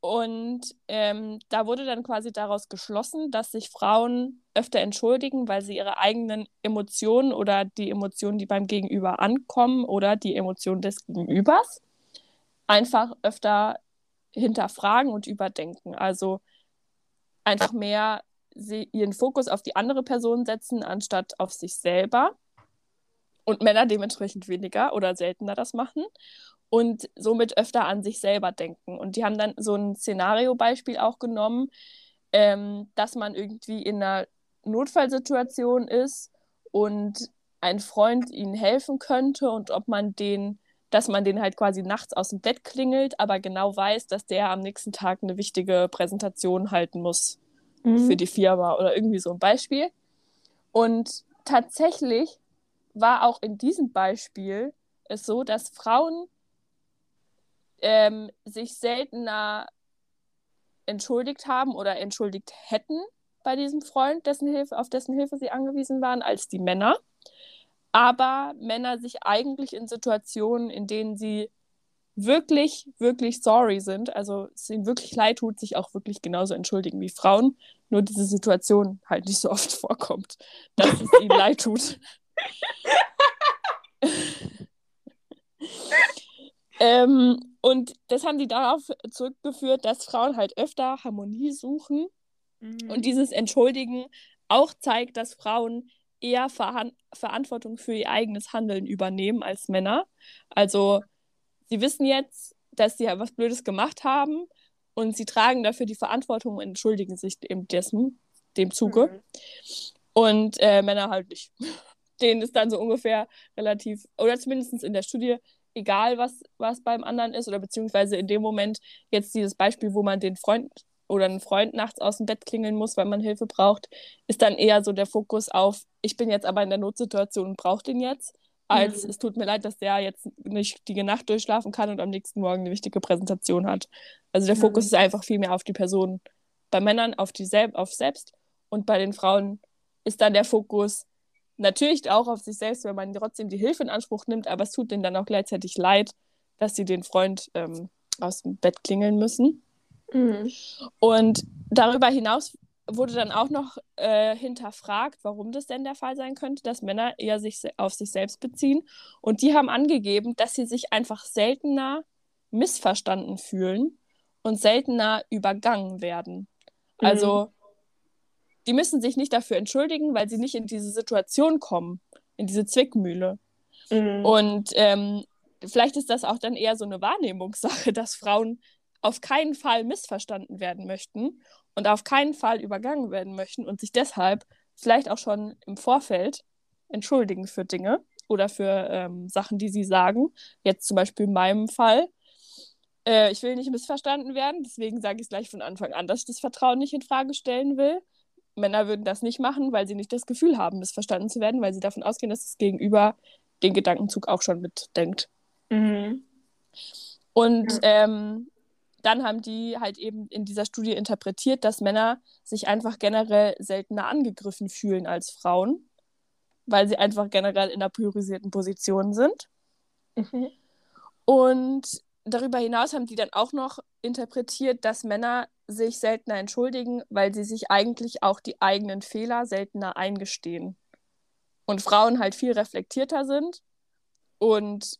Und ähm, da wurde dann quasi daraus geschlossen, dass sich Frauen öfter entschuldigen, weil sie ihre eigenen Emotionen oder die Emotionen, die beim Gegenüber ankommen oder die Emotionen des Gegenübers einfach öfter hinterfragen und überdenken. Also einfach mehr ihren Fokus auf die andere Person setzen, anstatt auf sich selber. Und Männer dementsprechend weniger oder seltener das machen und somit öfter an sich selber denken. Und die haben dann so ein Szenariobeispiel auch genommen, ähm, dass man irgendwie in einer Notfallsituation ist und ein Freund ihnen helfen könnte und ob man den, dass man den halt quasi nachts aus dem Bett klingelt, aber genau weiß, dass der am nächsten Tag eine wichtige Präsentation halten muss Mhm. für die Firma oder irgendwie so ein Beispiel. Und tatsächlich war auch in diesem Beispiel es so, dass Frauen ähm, sich seltener entschuldigt haben oder entschuldigt hätten bei diesem Freund, dessen Hilfe, auf dessen Hilfe sie angewiesen waren, als die Männer. Aber Männer sich eigentlich in Situationen, in denen sie wirklich, wirklich sorry sind, also es ihnen wirklich leid tut, sich auch wirklich genauso entschuldigen wie Frauen, nur diese Situation halt nicht so oft vorkommt, dass es ihnen leid tut. ähm, und das haben die darauf zurückgeführt, dass Frauen halt öfter Harmonie suchen Mhm. und dieses Entschuldigen auch zeigt, dass Frauen eher Verhan Verantwortung für ihr eigenes Handeln übernehmen als Männer. Also sie wissen jetzt, dass sie was Blödes gemacht haben und sie tragen dafür die Verantwortung und entschuldigen sich dem, dessen, dem Zuge. Mhm. Und äh, Männer halt nicht. Denen ist dann so ungefähr relativ, oder zumindest in der Studie, egal was, was beim anderen ist, oder beziehungsweise in dem Moment jetzt dieses Beispiel, wo man den Freund oder einen Freund nachts aus dem Bett klingeln muss, weil man Hilfe braucht, ist dann eher so der Fokus auf, ich bin jetzt aber in der Notsituation und brauche den jetzt, als Mhm. es tut mir leid, dass der jetzt nicht die Nacht durchschlafen kann und am nächsten Morgen eine wichtige Präsentation hat. Also der Mhm. Fokus ist einfach viel mehr auf die Person. Bei Männern auf die sel auf selbst und bei den Frauen ist dann der Fokus natürlich auch auf sich selbst, wenn man trotzdem die Hilfe in Anspruch nimmt, aber es tut denen dann auch gleichzeitig leid, dass sie den Freund ähm, aus dem Bett klingeln müssen. Mhm. Und darüber hinaus wurde dann auch noch äh, hinterfragt, warum das denn der Fall sein könnte, dass Männer eher sich auf sich selbst beziehen. Und die haben angegeben, dass sie sich einfach seltener missverstanden fühlen und seltener übergangen werden. Also die müssen sich nicht dafür entschuldigen, weil sie nicht in diese Situation kommen, in diese Zwickmühle. Mhm. Und ähm, vielleicht ist das auch dann eher so eine Wahrnehmungssache, dass Frauen auf keinen Fall missverstanden werden möchten und auf keinen Fall übergangen werden möchten und sich deshalb vielleicht auch schon im Vorfeld entschuldigen für Dinge oder für ähm, Sachen, die sie sagen. Jetzt zum Beispiel in meinem Fall. Äh, ich will nicht missverstanden werden, deswegen sage ich es gleich von Anfang an, dass ich das Vertrauen nicht in Frage stellen will. Männer würden das nicht machen, weil sie nicht das Gefühl haben, missverstanden zu werden, weil sie davon ausgehen, dass das Gegenüber den Gedankenzug auch schon mitdenkt. Mhm. Und ja. ähm, dann haben die halt eben in dieser Studie interpretiert, dass Männer sich einfach generell seltener angegriffen fühlen als Frauen, weil sie einfach generell in einer priorisierten Position sind. Mhm. Und darüber hinaus haben die dann auch noch interpretiert, dass Männer sich seltener entschuldigen, weil sie sich eigentlich auch die eigenen Fehler seltener eingestehen. Und Frauen halt viel reflektierter sind und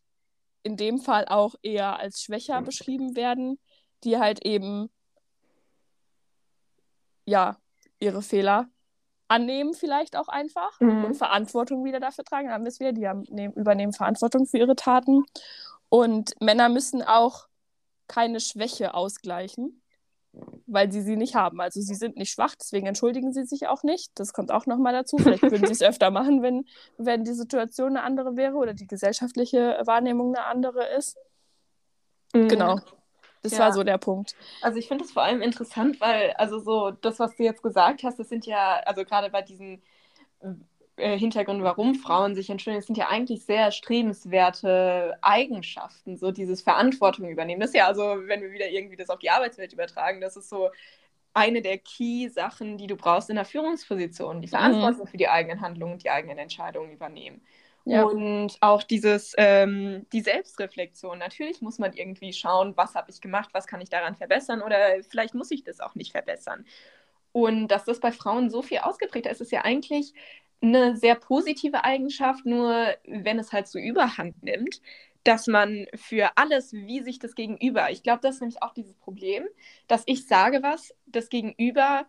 in dem Fall auch eher als schwächer beschrieben werden, die halt eben ja ihre Fehler annehmen vielleicht auch einfach mhm. und Verantwortung wieder dafür tragen. Dann haben wir es wieder, die haben, nehmen, übernehmen Verantwortung für ihre Taten. Und Männer müssen auch keine Schwäche ausgleichen, weil sie sie nicht haben. Also sie sind nicht schwach, deswegen entschuldigen sie sich auch nicht. Das kommt auch nochmal dazu. Vielleicht würden sie es öfter machen, wenn, wenn die Situation eine andere wäre oder die gesellschaftliche Wahrnehmung eine andere ist. Mhm. Genau. Das ja. war so der Punkt. Also ich finde das vor allem interessant, weil, also so, das, was du jetzt gesagt hast, das sind ja, also gerade bei diesen äh, Hintergründen, warum Frauen sich entschuldigen, das sind ja eigentlich sehr strebenswerte Eigenschaften, so dieses Verantwortung übernehmen. Das ist ja also, wenn wir wieder irgendwie das auf die Arbeitswelt übertragen, das ist so eine der Key-Sachen, die du brauchst in der Führungsposition, die. Verantwortung mhm. für die eigenen Handlungen und die eigenen Entscheidungen übernehmen. Ja. Und auch dieses, ähm, die Selbstreflexion. Natürlich muss man irgendwie schauen, was habe ich gemacht, was kann ich daran verbessern oder vielleicht muss ich das auch nicht verbessern. Und dass das bei Frauen so viel ausgeprägter ist, ist ja eigentlich eine sehr positive Eigenschaft, nur wenn es halt so überhand nimmt, dass man für alles, wie sich das Gegenüber, ich glaube, das ist nämlich auch dieses Problem, dass ich sage was, das Gegenüber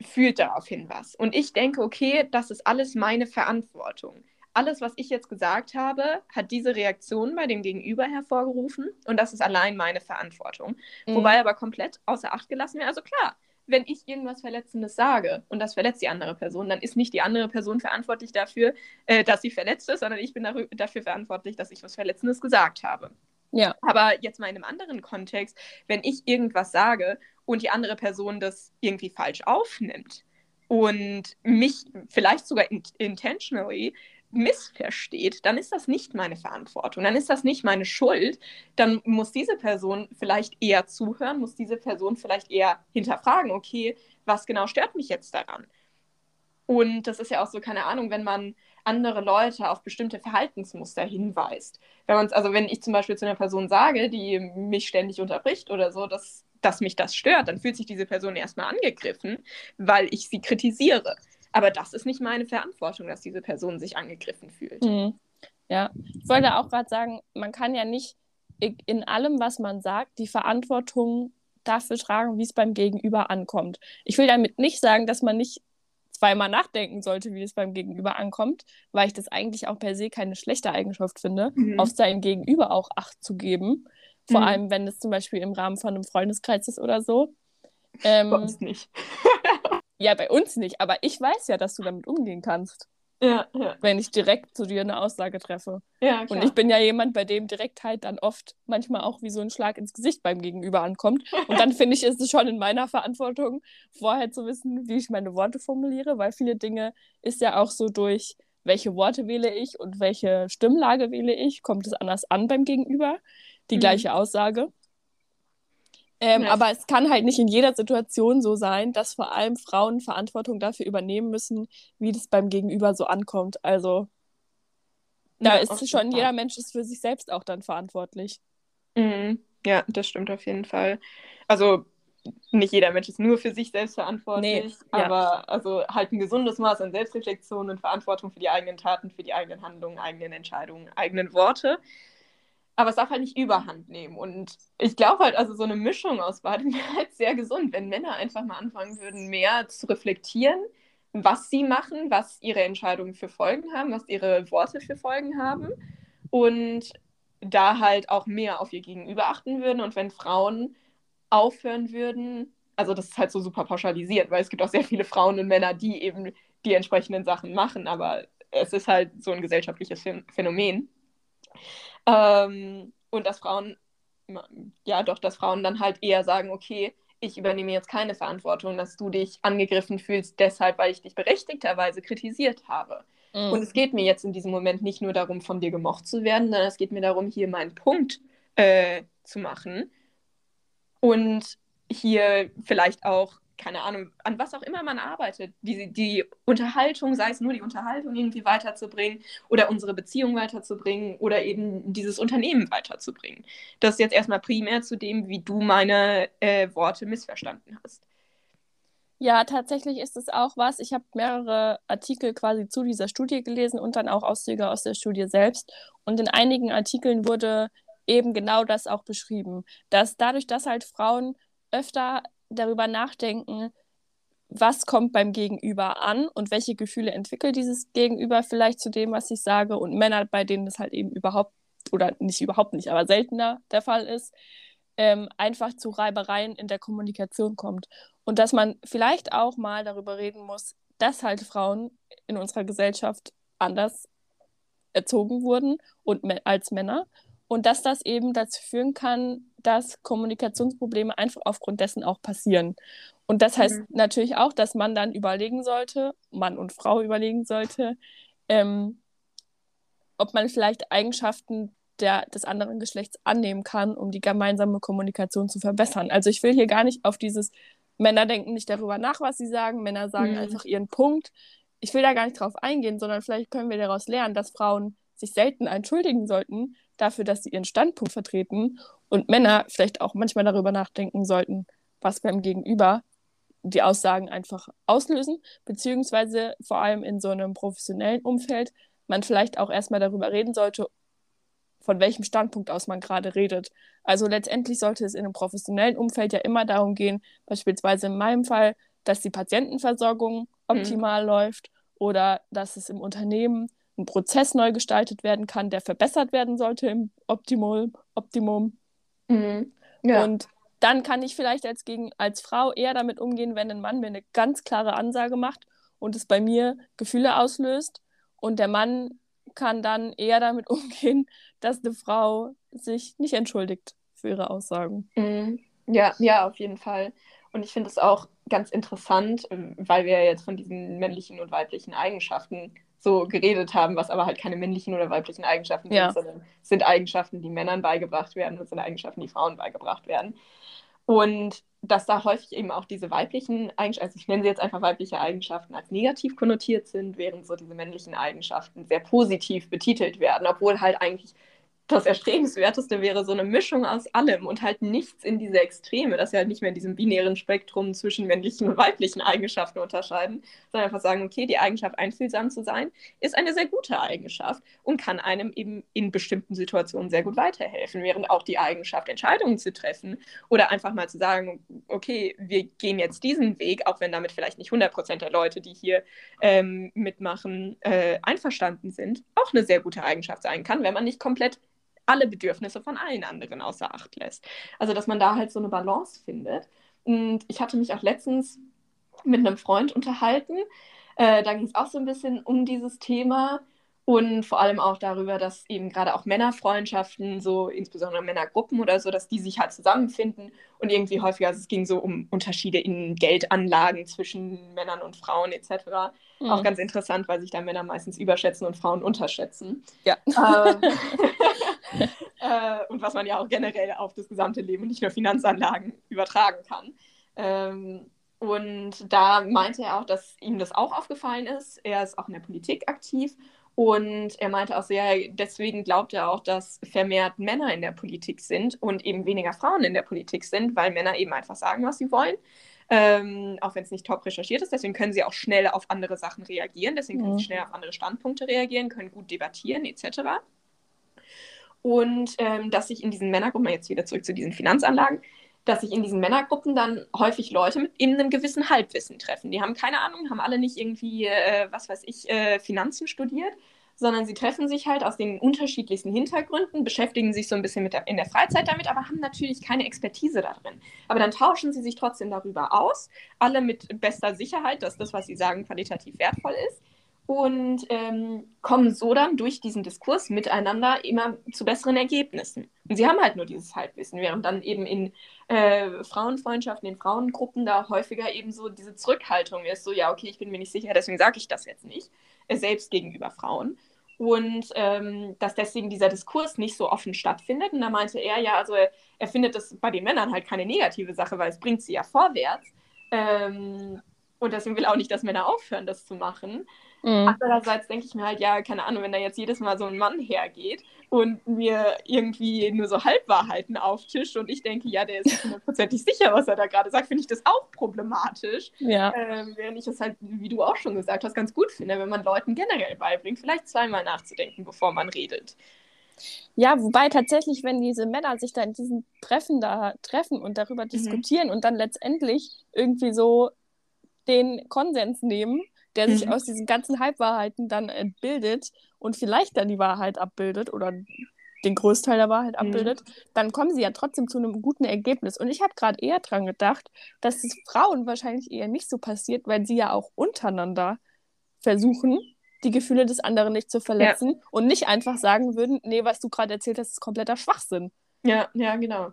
fühlt daraufhin was. Und ich denke, okay, das ist alles meine Verantwortung alles, was ich jetzt gesagt habe, hat diese Reaktion bei dem Gegenüber hervorgerufen und das ist allein meine Verantwortung. Mhm. Wobei aber komplett außer Acht gelassen wäre. Also klar, wenn ich irgendwas Verletzendes sage und das verletzt die andere Person, dann ist nicht die andere Person verantwortlich dafür, äh, dass sie verletzt ist, sondern ich bin dafür verantwortlich, dass ich was Verletzendes gesagt habe. Ja. Aber jetzt mal in einem anderen Kontext, wenn ich irgendwas sage und die andere Person das irgendwie falsch aufnimmt und mich vielleicht sogar in intentionally missversteht, dann ist das nicht meine Verantwortung, dann ist das nicht meine Schuld. Dann muss diese Person vielleicht eher zuhören, muss diese Person vielleicht eher hinterfragen, okay, was genau stört mich jetzt daran? Und das ist ja auch so, keine Ahnung, wenn man andere Leute auf bestimmte Verhaltensmuster hinweist. Wenn man also wenn ich zum Beispiel zu einer Person sage, die mich ständig unterbricht oder so, dass, dass mich das stört, dann fühlt sich diese Person erstmal angegriffen, weil ich sie kritisiere. Aber das ist nicht meine Verantwortung, dass diese Person sich angegriffen fühlt. Mhm. Ja, ich wollte auch gerade sagen, man kann ja nicht in allem, was man sagt, die Verantwortung dafür tragen, wie es beim Gegenüber ankommt. Ich will damit nicht sagen, dass man nicht zweimal nachdenken sollte, wie es beim Gegenüber ankommt, weil ich das eigentlich auch per se keine schlechte Eigenschaft finde, mhm. auf sein Gegenüber auch Acht zu geben. Vor mhm. allem, wenn es zum Beispiel im Rahmen von einem Freundeskreis ist oder so. Ähm, uns nicht. Ja, bei uns nicht, aber ich weiß ja, dass du damit umgehen kannst. Ja, ja. Wenn ich direkt zu dir eine Aussage treffe. Ja, klar. Und ich bin ja jemand, bei dem Direktheit dann oft manchmal auch wie so ein Schlag ins Gesicht beim Gegenüber ankommt. Und dann finde ich, ist es schon in meiner Verantwortung, vorher zu wissen, wie ich meine Worte formuliere, weil viele Dinge ist ja auch so durch, welche Worte wähle ich und welche Stimmlage wähle ich, kommt es anders an beim Gegenüber. Die mhm. gleiche Aussage. Ähm, ja. Aber es kann halt nicht in jeder Situation so sein, dass vor allem Frauen Verantwortung dafür übernehmen müssen, wie das beim Gegenüber so ankommt. Also da ja, ist schon, jeder Mensch ist für sich selbst auch dann verantwortlich. Mhm. Ja, das stimmt auf jeden Fall. Also nicht jeder Mensch ist nur für sich selbst verantwortlich, nee, aber ja. also halt ein gesundes Maß an Selbstreflexion und Verantwortung für die eigenen Taten, für die eigenen Handlungen, eigenen Entscheidungen, eigenen Worte aber es darf halt nicht überhand nehmen. Und ich glaube halt, also so eine Mischung aus beidem wäre halt sehr gesund, wenn Männer einfach mal anfangen würden, mehr zu reflektieren, was sie machen, was ihre Entscheidungen für Folgen haben, was ihre Worte für Folgen haben. Und da halt auch mehr auf ihr Gegenüber achten würden. Und wenn Frauen aufhören würden, also das ist halt so super pauschalisiert, weil es gibt auch sehr viele Frauen und Männer, die eben die entsprechenden Sachen machen, aber es ist halt so ein gesellschaftliches Phänomen. Ähm, und dass Frauen, ja doch, dass Frauen dann halt eher sagen, okay, ich übernehme jetzt keine Verantwortung, dass du dich angegriffen fühlst, deshalb, weil ich dich berechtigterweise kritisiert habe. Mhm. Und es geht mir jetzt in diesem Moment nicht nur darum, von dir gemocht zu werden, sondern es geht mir darum, hier meinen Punkt äh, zu machen und hier vielleicht auch keine Ahnung, an was auch immer man arbeitet, die, die Unterhaltung, sei es nur die Unterhaltung irgendwie weiterzubringen oder unsere Beziehung weiterzubringen oder eben dieses Unternehmen weiterzubringen. Das ist jetzt erstmal primär zu dem, wie du meine äh, Worte missverstanden hast. Ja, tatsächlich ist es auch was. Ich habe mehrere Artikel quasi zu dieser Studie gelesen und dann auch Auszüge aus der Studie selbst. Und in einigen Artikeln wurde eben genau das auch beschrieben, dass dadurch, dass halt Frauen öfter darüber nachdenken, was kommt beim Gegenüber an und welche Gefühle entwickelt dieses Gegenüber vielleicht zu dem, was ich sage. Und Männer, bei denen das halt eben überhaupt, oder nicht überhaupt nicht, aber seltener der Fall ist, ähm, einfach zu Reibereien in der Kommunikation kommt. Und dass man vielleicht auch mal darüber reden muss, dass halt Frauen in unserer Gesellschaft anders erzogen wurden und als Männer und dass das eben dazu führen kann, dass Kommunikationsprobleme einfach aufgrund dessen auch passieren. Und das heißt mhm. natürlich auch, dass man dann überlegen sollte, Mann und Frau überlegen sollte, ähm, ob man vielleicht Eigenschaften der, des anderen Geschlechts annehmen kann, um die gemeinsame Kommunikation zu verbessern. Also ich will hier gar nicht auf dieses Männer denken nicht darüber nach, was sie sagen, Männer sagen mhm. einfach ihren Punkt. Ich will da gar nicht drauf eingehen, sondern vielleicht können wir daraus lernen, dass Frauen sich selten entschuldigen sollten, dafür, dass sie ihren Standpunkt vertreten und Männer vielleicht auch manchmal darüber nachdenken sollten, was beim Gegenüber die Aussagen einfach auslösen, beziehungsweise vor allem in so einem professionellen Umfeld man vielleicht auch erstmal darüber reden sollte, von welchem Standpunkt aus man gerade redet. Also letztendlich sollte es in einem professionellen Umfeld ja immer darum gehen, beispielsweise in meinem Fall, dass die Patientenversorgung mhm. optimal mhm. läuft oder dass es im Unternehmen ein Prozess neu gestaltet werden kann, der verbessert werden sollte im Optimum. Optimum. Mhm. Ja. Und dann kann ich vielleicht als, gegen, als Frau eher damit umgehen, wenn ein Mann mir eine ganz klare Ansage macht und es bei mir Gefühle auslöst. Und der Mann kann dann eher damit umgehen, dass eine Frau sich nicht entschuldigt für ihre Aussagen. Mhm. Ja, ja, auf jeden Fall. Und ich finde es auch ganz interessant, weil wir jetzt von diesen männlichen und weiblichen Eigenschaften so geredet haben, was aber halt keine männlichen oder weiblichen Eigenschaften ja. sind, sondern sind Eigenschaften, die Männern beigebracht werden und sind Eigenschaften, die Frauen beigebracht werden. Und dass da häufig eben auch diese weiblichen Eigenschaften, also ich nenne sie jetzt einfach weibliche Eigenschaften, als negativ konnotiert sind, während so diese männlichen Eigenschaften sehr positiv betitelt werden, obwohl halt eigentlich das Erstrebenswerteste wäre so eine Mischung aus allem und halt nichts in diese Extreme, dass wir halt nicht mehr in diesem binären Spektrum zwischen männlichen und weiblichen Eigenschaften unterscheiden, sondern einfach sagen, okay, die Eigenschaft, einfühlsam zu sein, ist eine sehr gute Eigenschaft und kann einem eben in bestimmten Situationen sehr gut weiterhelfen, während auch die Eigenschaft, Entscheidungen zu treffen oder einfach mal zu sagen, okay, wir gehen jetzt diesen Weg, auch wenn damit vielleicht nicht 100% der Leute, die hier ähm, mitmachen, äh, einverstanden sind, auch eine sehr gute Eigenschaft sein kann, wenn man nicht komplett alle Bedürfnisse von allen anderen außer Acht lässt. Also, dass man da halt so eine Balance findet. Und ich hatte mich auch letztens mit einem Freund unterhalten. Äh, da ging es auch so ein bisschen um dieses Thema und vor allem auch darüber, dass eben gerade auch Männerfreundschaften, so insbesondere Männergruppen oder so, dass die sich halt zusammenfinden und irgendwie häufiger, also es ging so um Unterschiede in Geldanlagen zwischen Männern und Frauen etc. Mhm. Auch ganz interessant, weil sich da Männer meistens überschätzen und Frauen unterschätzen. Ja. Ähm, äh, und was man ja auch generell auf das gesamte Leben und nicht nur Finanzanlagen übertragen kann. Ähm, und da meinte er auch, dass ihm das auch aufgefallen ist. Er ist auch in der Politik aktiv und er meinte auch so, ja, deswegen glaubt er auch, dass vermehrt Männer in der Politik sind und eben weniger Frauen in der Politik sind, weil Männer eben einfach sagen, was sie wollen. Ähm, auch wenn es nicht top recherchiert ist. Deswegen können sie auch schnell auf andere Sachen reagieren. Deswegen können sie mhm. schnell auf andere Standpunkte reagieren, können gut debattieren etc. Und ähm, dass sich in diesen Männergruppen, jetzt wieder zurück zu diesen Finanzanlagen, dass sich in diesen Männergruppen dann häufig Leute mit eben einem gewissen Halbwissen treffen. Die haben keine Ahnung, haben alle nicht irgendwie, äh, was weiß ich, äh, Finanzen studiert, sondern sie treffen sich halt aus den unterschiedlichsten Hintergründen, beschäftigen sich so ein bisschen mit der, in der Freizeit damit, aber haben natürlich keine Expertise da drin. Aber dann tauschen sie sich trotzdem darüber aus, alle mit bester Sicherheit, dass das, was sie sagen, qualitativ wertvoll ist und ähm, kommen so dann durch diesen Diskurs miteinander immer zu besseren Ergebnissen. Und sie haben halt nur dieses Halbwissen, während dann eben in äh, Frauenfreundschaften, in Frauengruppen da häufiger eben so diese Zurückhaltung ist, so ja, okay, ich bin mir nicht sicher, deswegen sage ich das jetzt nicht, äh, selbst gegenüber Frauen. Und ähm, dass deswegen dieser Diskurs nicht so offen stattfindet. Und da meinte er, ja, also er, er findet das bei den Männern halt keine negative Sache, weil es bringt sie ja vorwärts. Ähm, und deswegen will er auch nicht, dass Männer aufhören, das zu machen. Mhm. Andererseits denke ich mir halt, ja, keine Ahnung, wenn da jetzt jedes Mal so ein Mann hergeht und mir irgendwie nur so Halbwahrheiten auftischt und ich denke, ja, der ist nicht hundertprozentig sicher, was er da gerade sagt, finde ich das auch problematisch. Ja. Ähm, während ich das halt, wie du auch schon gesagt hast, ganz gut finde, wenn man Leuten generell beibringt, vielleicht zweimal nachzudenken, bevor man redet. Ja, wobei tatsächlich, wenn diese Männer sich da in diesen Treffen da treffen und darüber mhm. diskutieren und dann letztendlich irgendwie so den Konsens nehmen, der sich mhm. aus diesen ganzen Halbwahrheiten dann entbildet und vielleicht dann die Wahrheit abbildet oder den Großteil der Wahrheit mhm. abbildet, mhm. dann kommen sie ja trotzdem zu einem guten Ergebnis. Und ich habe gerade eher dran gedacht, dass es Frauen wahrscheinlich eher nicht so passiert, weil sie ja auch untereinander versuchen, die Gefühle des anderen nicht zu verletzen ja. und nicht einfach sagen würden, nee, was du gerade erzählt hast, ist kompletter Schwachsinn. Ja, ja, genau.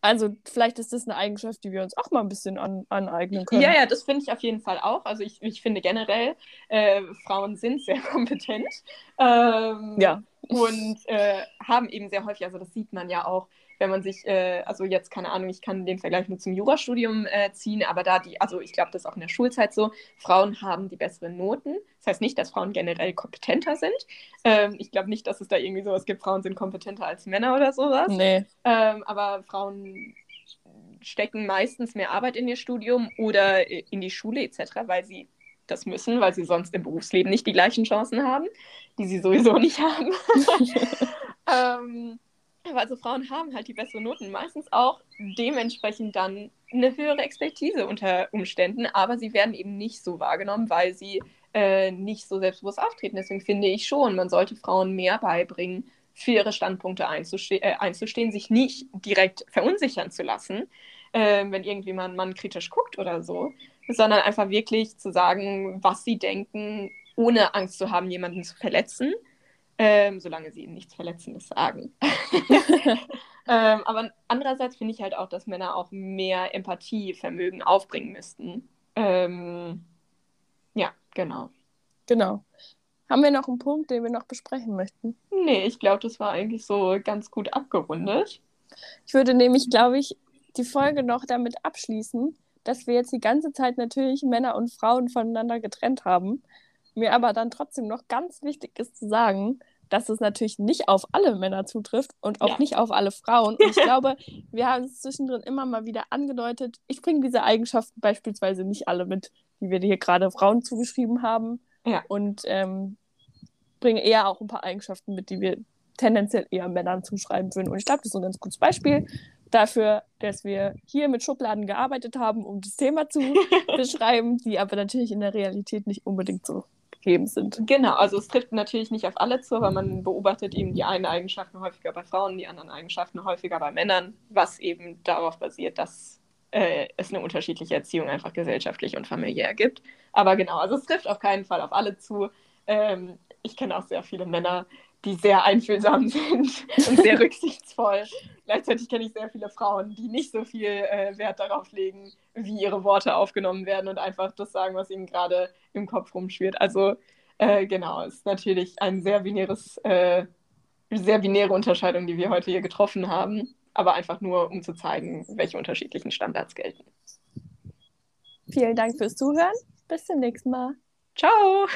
Also vielleicht ist das eine Eigenschaft, die wir uns auch mal ein bisschen an, aneignen können. Ja, ja, das finde ich auf jeden Fall auch. Also ich, ich finde generell, äh, Frauen sind sehr kompetent. Ähm, ja. Und äh, haben eben sehr häufig, also das sieht man ja auch, wenn man sich, äh, also jetzt keine Ahnung, ich kann den Vergleich nur zum Jurastudium äh, ziehen, aber da die, also ich glaube, das ist auch in der Schulzeit so, Frauen haben die besseren Noten. Das heißt nicht, dass Frauen generell kompetenter sind. Ähm, ich glaube nicht, dass es da irgendwie sowas gibt, Frauen sind kompetenter als Männer oder sowas. Nee. Ähm, aber Frauen stecken meistens mehr Arbeit in ihr Studium oder in die Schule etc., weil sie das müssen, weil sie sonst im Berufsleben nicht die gleichen Chancen haben, die sie sowieso nicht haben. ähm, also Frauen haben halt die besseren Noten, meistens auch dementsprechend dann eine höhere Expertise unter Umständen, aber sie werden eben nicht so wahrgenommen, weil sie äh, nicht so selbstbewusst auftreten. Deswegen finde ich schon, man sollte Frauen mehr beibringen, für ihre Standpunkte einzuste äh, einzustehen, sich nicht direkt verunsichern zu lassen, äh, wenn irgendwie mal ein Mann kritisch guckt oder so, sondern einfach wirklich zu sagen, was sie denken, ohne Angst zu haben, jemanden zu verletzen ähm, solange sie ihnen nichts Verletzendes sagen. ähm, aber andererseits finde ich halt auch, dass Männer auch mehr Empathievermögen aufbringen müssten. Ähm, ja, genau. Genau. Haben wir noch einen Punkt, den wir noch besprechen möchten? Nee, ich glaube, das war eigentlich so ganz gut abgerundet. Ich würde nämlich, glaube ich, die Folge noch damit abschließen, dass wir jetzt die ganze Zeit natürlich Männer und Frauen voneinander getrennt haben. Mir aber dann trotzdem noch ganz wichtig ist zu sagen, dass es natürlich nicht auf alle Männer zutrifft und auch ja. nicht auf alle Frauen. Und ich glaube, wir haben es zwischendrin immer mal wieder angedeutet. Ich bringe diese Eigenschaften beispielsweise nicht alle mit, die wir hier gerade Frauen zugeschrieben haben. Ja. Und ähm, bringe eher auch ein paar Eigenschaften mit, die wir tendenziell eher Männern zuschreiben würden. Und ich glaube, das ist ein ganz gutes Beispiel dafür, dass wir hier mit Schubladen gearbeitet haben, um das Thema zu beschreiben, die aber natürlich in der Realität nicht unbedingt so gegeben sind. Genau, also es trifft natürlich nicht auf alle zu, aber man beobachtet eben die einen Eigenschaften häufiger bei Frauen, die anderen Eigenschaften häufiger bei Männern, was eben darauf basiert, dass äh, es eine unterschiedliche Erziehung einfach gesellschaftlich und familiär gibt. Aber genau, also es trifft auf keinen Fall auf alle zu. Ähm, ich kenne auch sehr viele Männer, die sehr einfühlsam sind und sehr rücksichtsvoll. Gleichzeitig kenne ich sehr viele Frauen, die nicht so viel äh, Wert darauf legen, wie ihre Worte aufgenommen werden und einfach das sagen, was ihnen gerade im Kopf rumschwirrt. Also äh, genau, es ist natürlich ein sehr binäres, äh, sehr binäre Unterscheidung, die wir heute hier getroffen haben, aber einfach nur, um zu zeigen, welche unterschiedlichen Standards gelten. Vielen Dank fürs Zuhören. Bis zum nächsten Mal. Ciao.